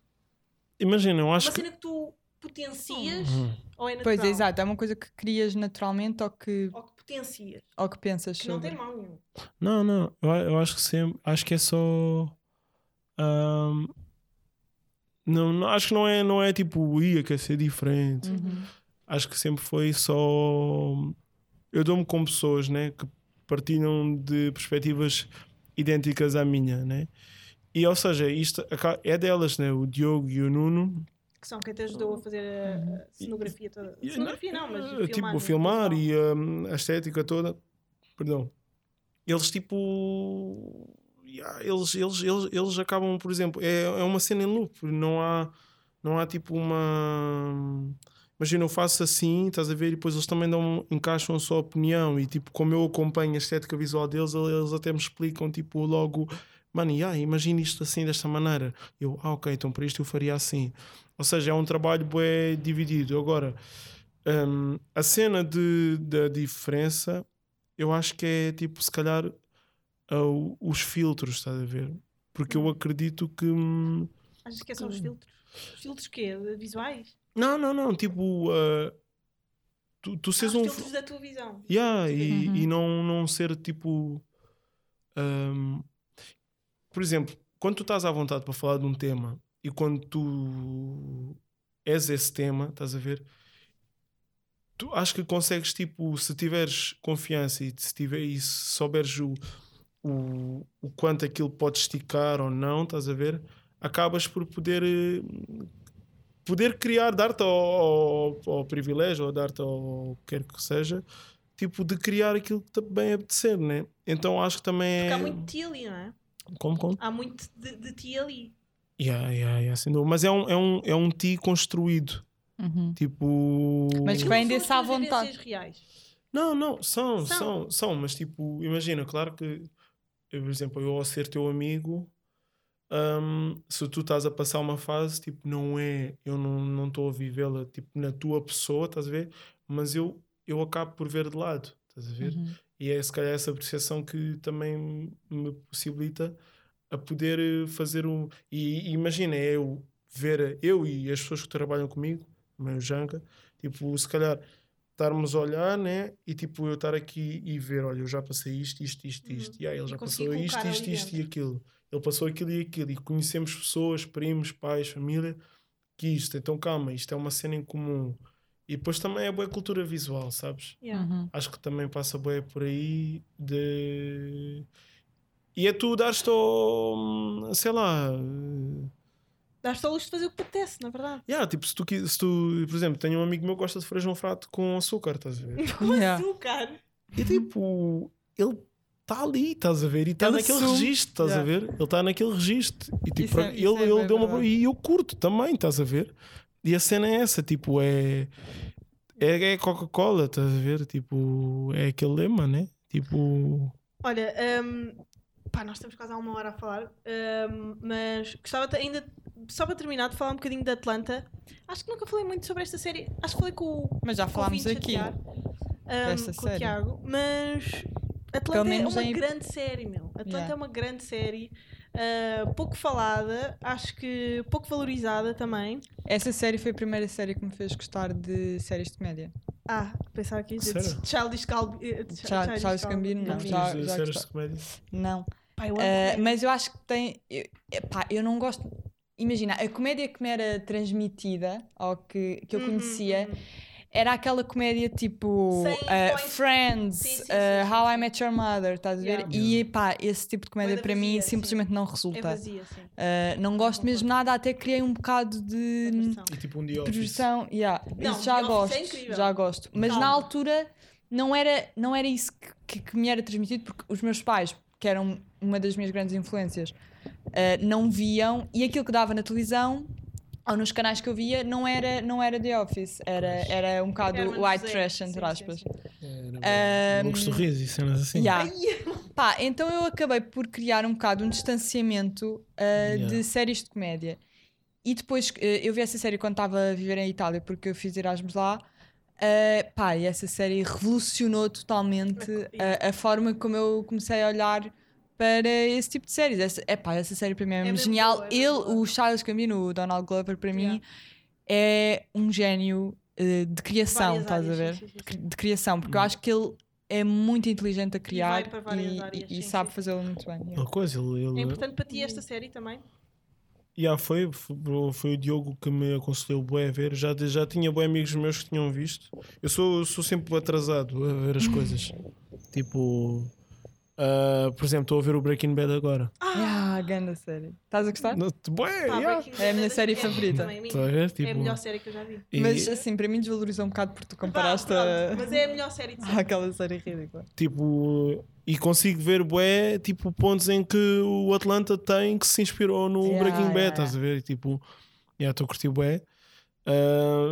Speaker 4: Imagina, eu
Speaker 2: Uma
Speaker 4: acho que
Speaker 2: cena que tu potencias
Speaker 4: Uhum.
Speaker 2: ou é natural?
Speaker 3: Pois é, exato. É uma coisa que crias naturalmente ou que,
Speaker 2: Ou que potencias.
Speaker 3: ou que pensas
Speaker 2: Que não tem mal nenhum.
Speaker 4: não, não, eu, eu acho que sempre, acho que é só ahm, não, não, acho que não é, não é tipo, ia quer ser diferente.
Speaker 3: Uhum.
Speaker 4: acho que sempre foi só. Eu dou-me com pessoas né, que partilham de perspectivas idênticas à minha, né? E ou seja, isto é delas, né? O Diogo e o Nuno.
Speaker 2: Que são quem te ajudou a fazer a a cenografia toda.
Speaker 4: E-
Speaker 2: Cenografia não, mas
Speaker 4: eh,
Speaker 2: filmar,
Speaker 4: tipo,
Speaker 2: né?
Speaker 4: filmar e hum, a estética toda. Perdão. Eles tipo. yeah, eles, eles, eles, eles acabam, por exemplo, é, é uma cena em loop. Não há, não há tipo uma. Imagina, eu faço assim, estás a ver, e depois eles também dão, encaixam a sua opinião. E tipo, como eu acompanho a estética visual deles, eles até me explicam, tipo, logo, mano, yeah, imagina isto assim, desta maneira. Eu, ah, ok, então para isto eu faria assim. Ou seja, é um trabalho bué dividido. Agora, hum, a cena de, da diferença, eu acho que é tipo, se calhar, ah, o- os filtros, estás a ver? Porque eu acredito que.
Speaker 2: Achas que é só os filtros? Os filtros quê? Visuais?
Speaker 4: Não, não, não. Tipo, ah, tu, tu
Speaker 2: Ah,
Speaker 4: seres
Speaker 2: os
Speaker 4: um.
Speaker 2: filtros da tua visão.
Speaker 4: Yeah, e,
Speaker 3: Uhum.
Speaker 4: e não, não ser tipo. hum, por exemplo, quando tu estás à vontade para falar de um tema e quando tu és esse tema, estás a ver? Tu acho que consegues, tipo, se tiveres confiança e se, tiver, e se souberes o, o, o quanto aquilo pode esticar ou não, estás a ver? Acabas por poder poder criar, dar-te ao, ao, ao privilégio ou dar-te ao que quer que seja, tipo, de criar aquilo que te bem apetecer, né? Então acho que também
Speaker 2: Porque
Speaker 4: é.
Speaker 2: há muito ali, não é?
Speaker 4: Como, como?
Speaker 2: Há muito de, de ti ali.
Speaker 4: Yeah, yeah, yeah, sem dúvida. Mas é um, é um, é um ti construído.
Speaker 3: Uhum.
Speaker 4: Tipo.
Speaker 3: Mas
Speaker 2: Aquilo
Speaker 3: vem desse à vontade.
Speaker 2: reais.
Speaker 4: Não, não, são,
Speaker 2: São.
Speaker 4: são, são, mas tipo, imagina, claro que, eu, por exemplo, eu ao ser teu amigo, hum, se tu estás a passar uma fase, tipo, não é, eu não estou a vivê-la, tipo, na tua pessoa, estás a ver? Mas eu, eu acabo por ver de lado, estás a ver?
Speaker 3: Uhum.
Speaker 4: E é se calhar essa apreciação que também me possibilita a poder eh, fazer um. E, e imagina, é eu ver, eu e as pessoas que trabalham comigo, o meu Janka, tipo, se calhar estarmos a olhar, né? E tipo, eu estar aqui e ver, olha, eu já passei isto, isto, isto,
Speaker 2: Uhum.
Speaker 4: isto, e aí ele
Speaker 2: E
Speaker 4: já passou isto, isto,
Speaker 2: ali
Speaker 4: isto e aquilo. Ele passou aquilo e aquilo, e conhecemos pessoas, primos, pais, família, que isto, então calma, isto é uma cena em comum. E depois também é boa cultura visual, sabes?
Speaker 2: Yeah.
Speaker 3: Uhum.
Speaker 4: acho que também passa bem por aí de e é tu dar-te ao sei lá
Speaker 2: Dás-te ao luxo de fazer o que te apetece, na verdade.
Speaker 4: yeah, tipo, se tu, se tu por exemplo tenho um amigo meu que gosta de feijão frato com açúcar estás a ver
Speaker 2: Com
Speaker 3: Yeah.
Speaker 2: açúcar.
Speaker 4: e tipo ele está ali estás a ver e está
Speaker 3: Ele
Speaker 4: naquele
Speaker 3: assume.
Speaker 4: registro estás a
Speaker 3: Yeah.
Speaker 4: ver ele está naquele registro e tipo
Speaker 3: Isso é-
Speaker 4: ele,
Speaker 3: é
Speaker 4: ele deu uma e eu curto também estás a ver e a cena é essa tipo é é, é Coca-Cola estás a ver tipo é aquele lema né tipo
Speaker 2: Olha, hum, pá, nós estamos quase há uma hora a falar, hum, mas gostava ainda, só para terminar, de falar um bocadinho de Atlanta. Acho que nunca falei muito sobre esta série. Acho que falei com o.
Speaker 3: Mas já
Speaker 2: com o
Speaker 3: falámos aqui.
Speaker 2: Chatear,
Speaker 3: desta
Speaker 2: com o
Speaker 3: série.
Speaker 2: Tiago, mas Atlanta é uma
Speaker 3: em-
Speaker 2: grande série, meu. Atlanta
Speaker 3: Yeah.
Speaker 2: é uma grande série, uh, pouco falada, acho que pouco valorizada também.
Speaker 3: Essa série foi a primeira série que me fez gostar de séries de comédia.
Speaker 2: Ah, pensava que ia dizer
Speaker 4: Sério?
Speaker 2: Childish Gal- eh,
Speaker 3: Char- Charles Gambino, não. Já-
Speaker 4: de
Speaker 3: já
Speaker 4: séries
Speaker 3: gostava.
Speaker 4: de comédia?
Speaker 3: Não.
Speaker 2: Pá, eu
Speaker 3: Uh, mas eu acho que tem. Eu, epá, eu não gosto. Imagina, a comédia que me era transmitida, ou que, que eu
Speaker 2: Uhum,
Speaker 3: conhecia,
Speaker 2: uhum.
Speaker 3: Era aquela comédia tipo
Speaker 2: Sem
Speaker 3: uh, Friends,
Speaker 2: Sim, sim,
Speaker 3: uh,
Speaker 2: sim, sim,
Speaker 3: How I. Met Your Mother, estás a ver?
Speaker 2: Yeah.
Speaker 3: E pá, esse tipo de comédia para mim
Speaker 2: vazia, sim.
Speaker 3: simplesmente não
Speaker 2: É
Speaker 3: resulta.
Speaker 2: vazia, sim.
Speaker 3: Uh, não gosto mesmo nada, até criei um bocado de.
Speaker 4: E tipo um The Office.
Speaker 3: projeção. Yeah,
Speaker 2: Não,
Speaker 3: isso já
Speaker 2: é
Speaker 3: gosto,
Speaker 2: incrível.
Speaker 3: já gosto. Mas na
Speaker 2: Calma.
Speaker 3: altura não era, não era isso que, que, que me era transmitido, porque os meus pais, que eram uma das minhas grandes influências, uh, não viam e aquilo que dava na televisão ou nos canais que eu via não era, não era The Office, era, era um bocado
Speaker 2: Era
Speaker 3: white
Speaker 2: Zé.
Speaker 3: trash, entre
Speaker 2: sim,
Speaker 3: aspas.
Speaker 2: sim.
Speaker 4: Era do riso e cenas assim.
Speaker 3: Yeah. Pá, então eu acabei por criar um bocado um distanciamento uh,
Speaker 4: Yeah.
Speaker 3: de séries de comédia. E depois uh, eu vi essa série quando estava a viver em Itália, porque eu fiz Erasmus lá. Uh, pá, e essa série revolucionou totalmente a, a forma como eu comecei a olhar para esse tipo de séries. Essa, epá, essa série para mim é,
Speaker 2: É
Speaker 3: genial.
Speaker 2: boa, é
Speaker 3: Ele,
Speaker 2: boa.
Speaker 3: o Charles Gambino, o Donald Glover, para mim
Speaker 2: Yeah.
Speaker 3: é um gênio uh, de criação, estás a ver?
Speaker 2: sim, sim, sim,
Speaker 3: De, criação, porque eu acho que ele é muito inteligente a criar
Speaker 2: várias
Speaker 3: e,
Speaker 2: áreas,
Speaker 3: e
Speaker 2: sim,
Speaker 3: sabe fazê-lo muito bem. yeah.
Speaker 4: Uma coisa, ele, ele
Speaker 2: É importante para ti esta série também?
Speaker 4: Yeah, foi, foi, foi o Diogo que me aconselhou bué a ver. Já, já tinha bué amigos meus que tinham visto. Eu sou, sou sempre atrasado a ver as coisas. tipo, ah, por exemplo, estou a ver o Breaking Bad agora.
Speaker 3: Ah, grande série. Estás a gostar?
Speaker 4: No- Bué,
Speaker 2: Pá,
Speaker 4: yeah.
Speaker 3: É a minha
Speaker 2: Bad
Speaker 3: série
Speaker 2: é-
Speaker 3: favorita.
Speaker 2: também a minha.
Speaker 4: Estás a ver?
Speaker 2: É a
Speaker 4: Tipo,
Speaker 2: melhor série que eu já vi.
Speaker 4: e,
Speaker 3: Mas assim, para mim desvalorizou um bocado porque tu comparaste a...
Speaker 2: Mas é a melhor série de sempre.
Speaker 3: àquela série ridícula.
Speaker 4: tipo, e consigo ver bué, tipo, pontos em que o Atlanta tem que se inspirou no
Speaker 3: Yeah,
Speaker 4: Breaking Bad,
Speaker 3: yeah,
Speaker 4: estás a ver? E, tipo, yeah, estou a curtir bué. Ah,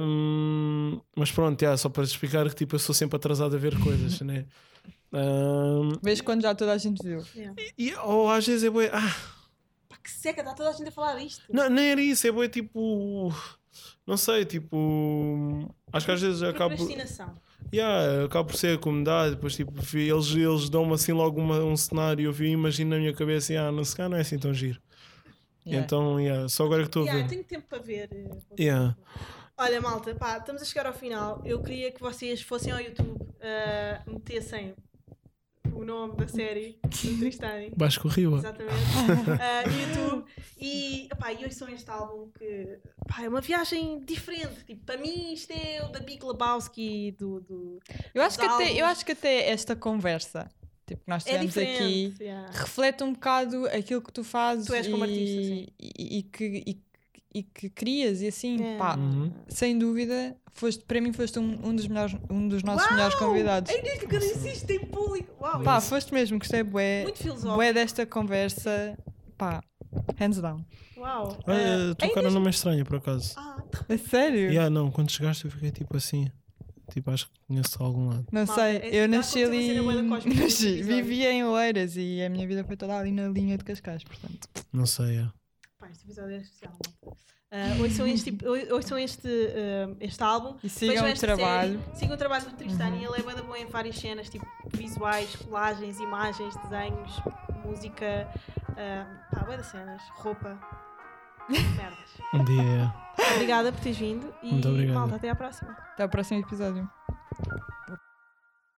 Speaker 4: hum, mas pronto, yeah, só para explicar que tipo, eu sou sempre atrasado a ver coisas, né? Ah,
Speaker 3: Vês quando já toda a gente viu.
Speaker 2: Yeah.
Speaker 4: e, ou às vezes é bué, ah,
Speaker 2: Pá, que seca, está toda a gente a falar disto.
Speaker 4: não, nem era isso, é bué tipo, não sei, tipo, acho que às vezes acabo,
Speaker 2: Procrastinação.
Speaker 4: yeah, acabo por ser acomodado, depois tipo, vi- eles, eles dão-me assim logo uma- um cenário, eu vi, imagino na minha cabeça, ah, não se cá não é assim tão giro.
Speaker 3: Yeah.
Speaker 4: Então, yeah, só agora que estou a
Speaker 2: Yeah,
Speaker 4: ver.
Speaker 2: tenho tempo para ver. eh,
Speaker 4: Yeah.
Speaker 2: Olha, malta, pá, estamos a chegar ao final. Eu queria que vocês fossem ao YouTube, uh, metessem o nome da série do Tristani.
Speaker 4: Vasco Riba.
Speaker 2: Exatamente. No YouTube. E, epá, e hoje são este álbum que pá, é uma viagem diferente. Tipo, para mim isto é o da Big Lebowski do. do
Speaker 3: Eu acho, que até, eu acho que até esta conversa, tipo, que nós
Speaker 2: é
Speaker 3: tivemos aqui,
Speaker 2: diferente. yeah.
Speaker 3: reflete um bocado aquilo que tu fazes
Speaker 2: Tu és como
Speaker 3: e,
Speaker 2: artista, sim.
Speaker 3: e, e que, e, e que crias e assim,
Speaker 2: É.
Speaker 3: pá,
Speaker 4: Uhum.
Speaker 3: sem dúvida, foste, para mim foste um, um dos, melhores, um dos nossos melhores convidados.
Speaker 2: Ai, desde que eu disse isto em público. Uau,
Speaker 3: Pá, foste mesmo, gostei bué,
Speaker 2: muito filosófico.
Speaker 3: bué desta conversa, pá, hands down.
Speaker 2: Uau. Ah,
Speaker 4: a tua
Speaker 2: em
Speaker 4: cara não me é estranha, por acaso.
Speaker 2: Ah,
Speaker 3: A sério?
Speaker 4: Yeah, não, quando chegaste eu fiquei tipo assim. Tipo, acho que conheço de algum lado.
Speaker 3: Não sei,
Speaker 2: é-
Speaker 3: eu
Speaker 2: tá a
Speaker 3: nasci ali, nasci, vivia em Oeiras e a minha vida foi toda ali na linha de Cascais, portanto.
Speaker 4: Não sei, é.
Speaker 2: Pá, este episódio é especial. Ah, ouçam este, ou- ouçam este, ah, este álbum.
Speaker 3: E sigam o trabalho. Uhum.
Speaker 2: série, sigam o trabalho do Tristani. Ele é da bom em várias cenas, tipo visuais, colagens, imagens, desenhos, música, ah, pá, cenas, roupa, merdas.
Speaker 4: Um dia.
Speaker 2: Obrigada por teres vindo e
Speaker 4: Muito obrigado.
Speaker 2: malta, até à próxima.
Speaker 3: Até ao próximo episódio.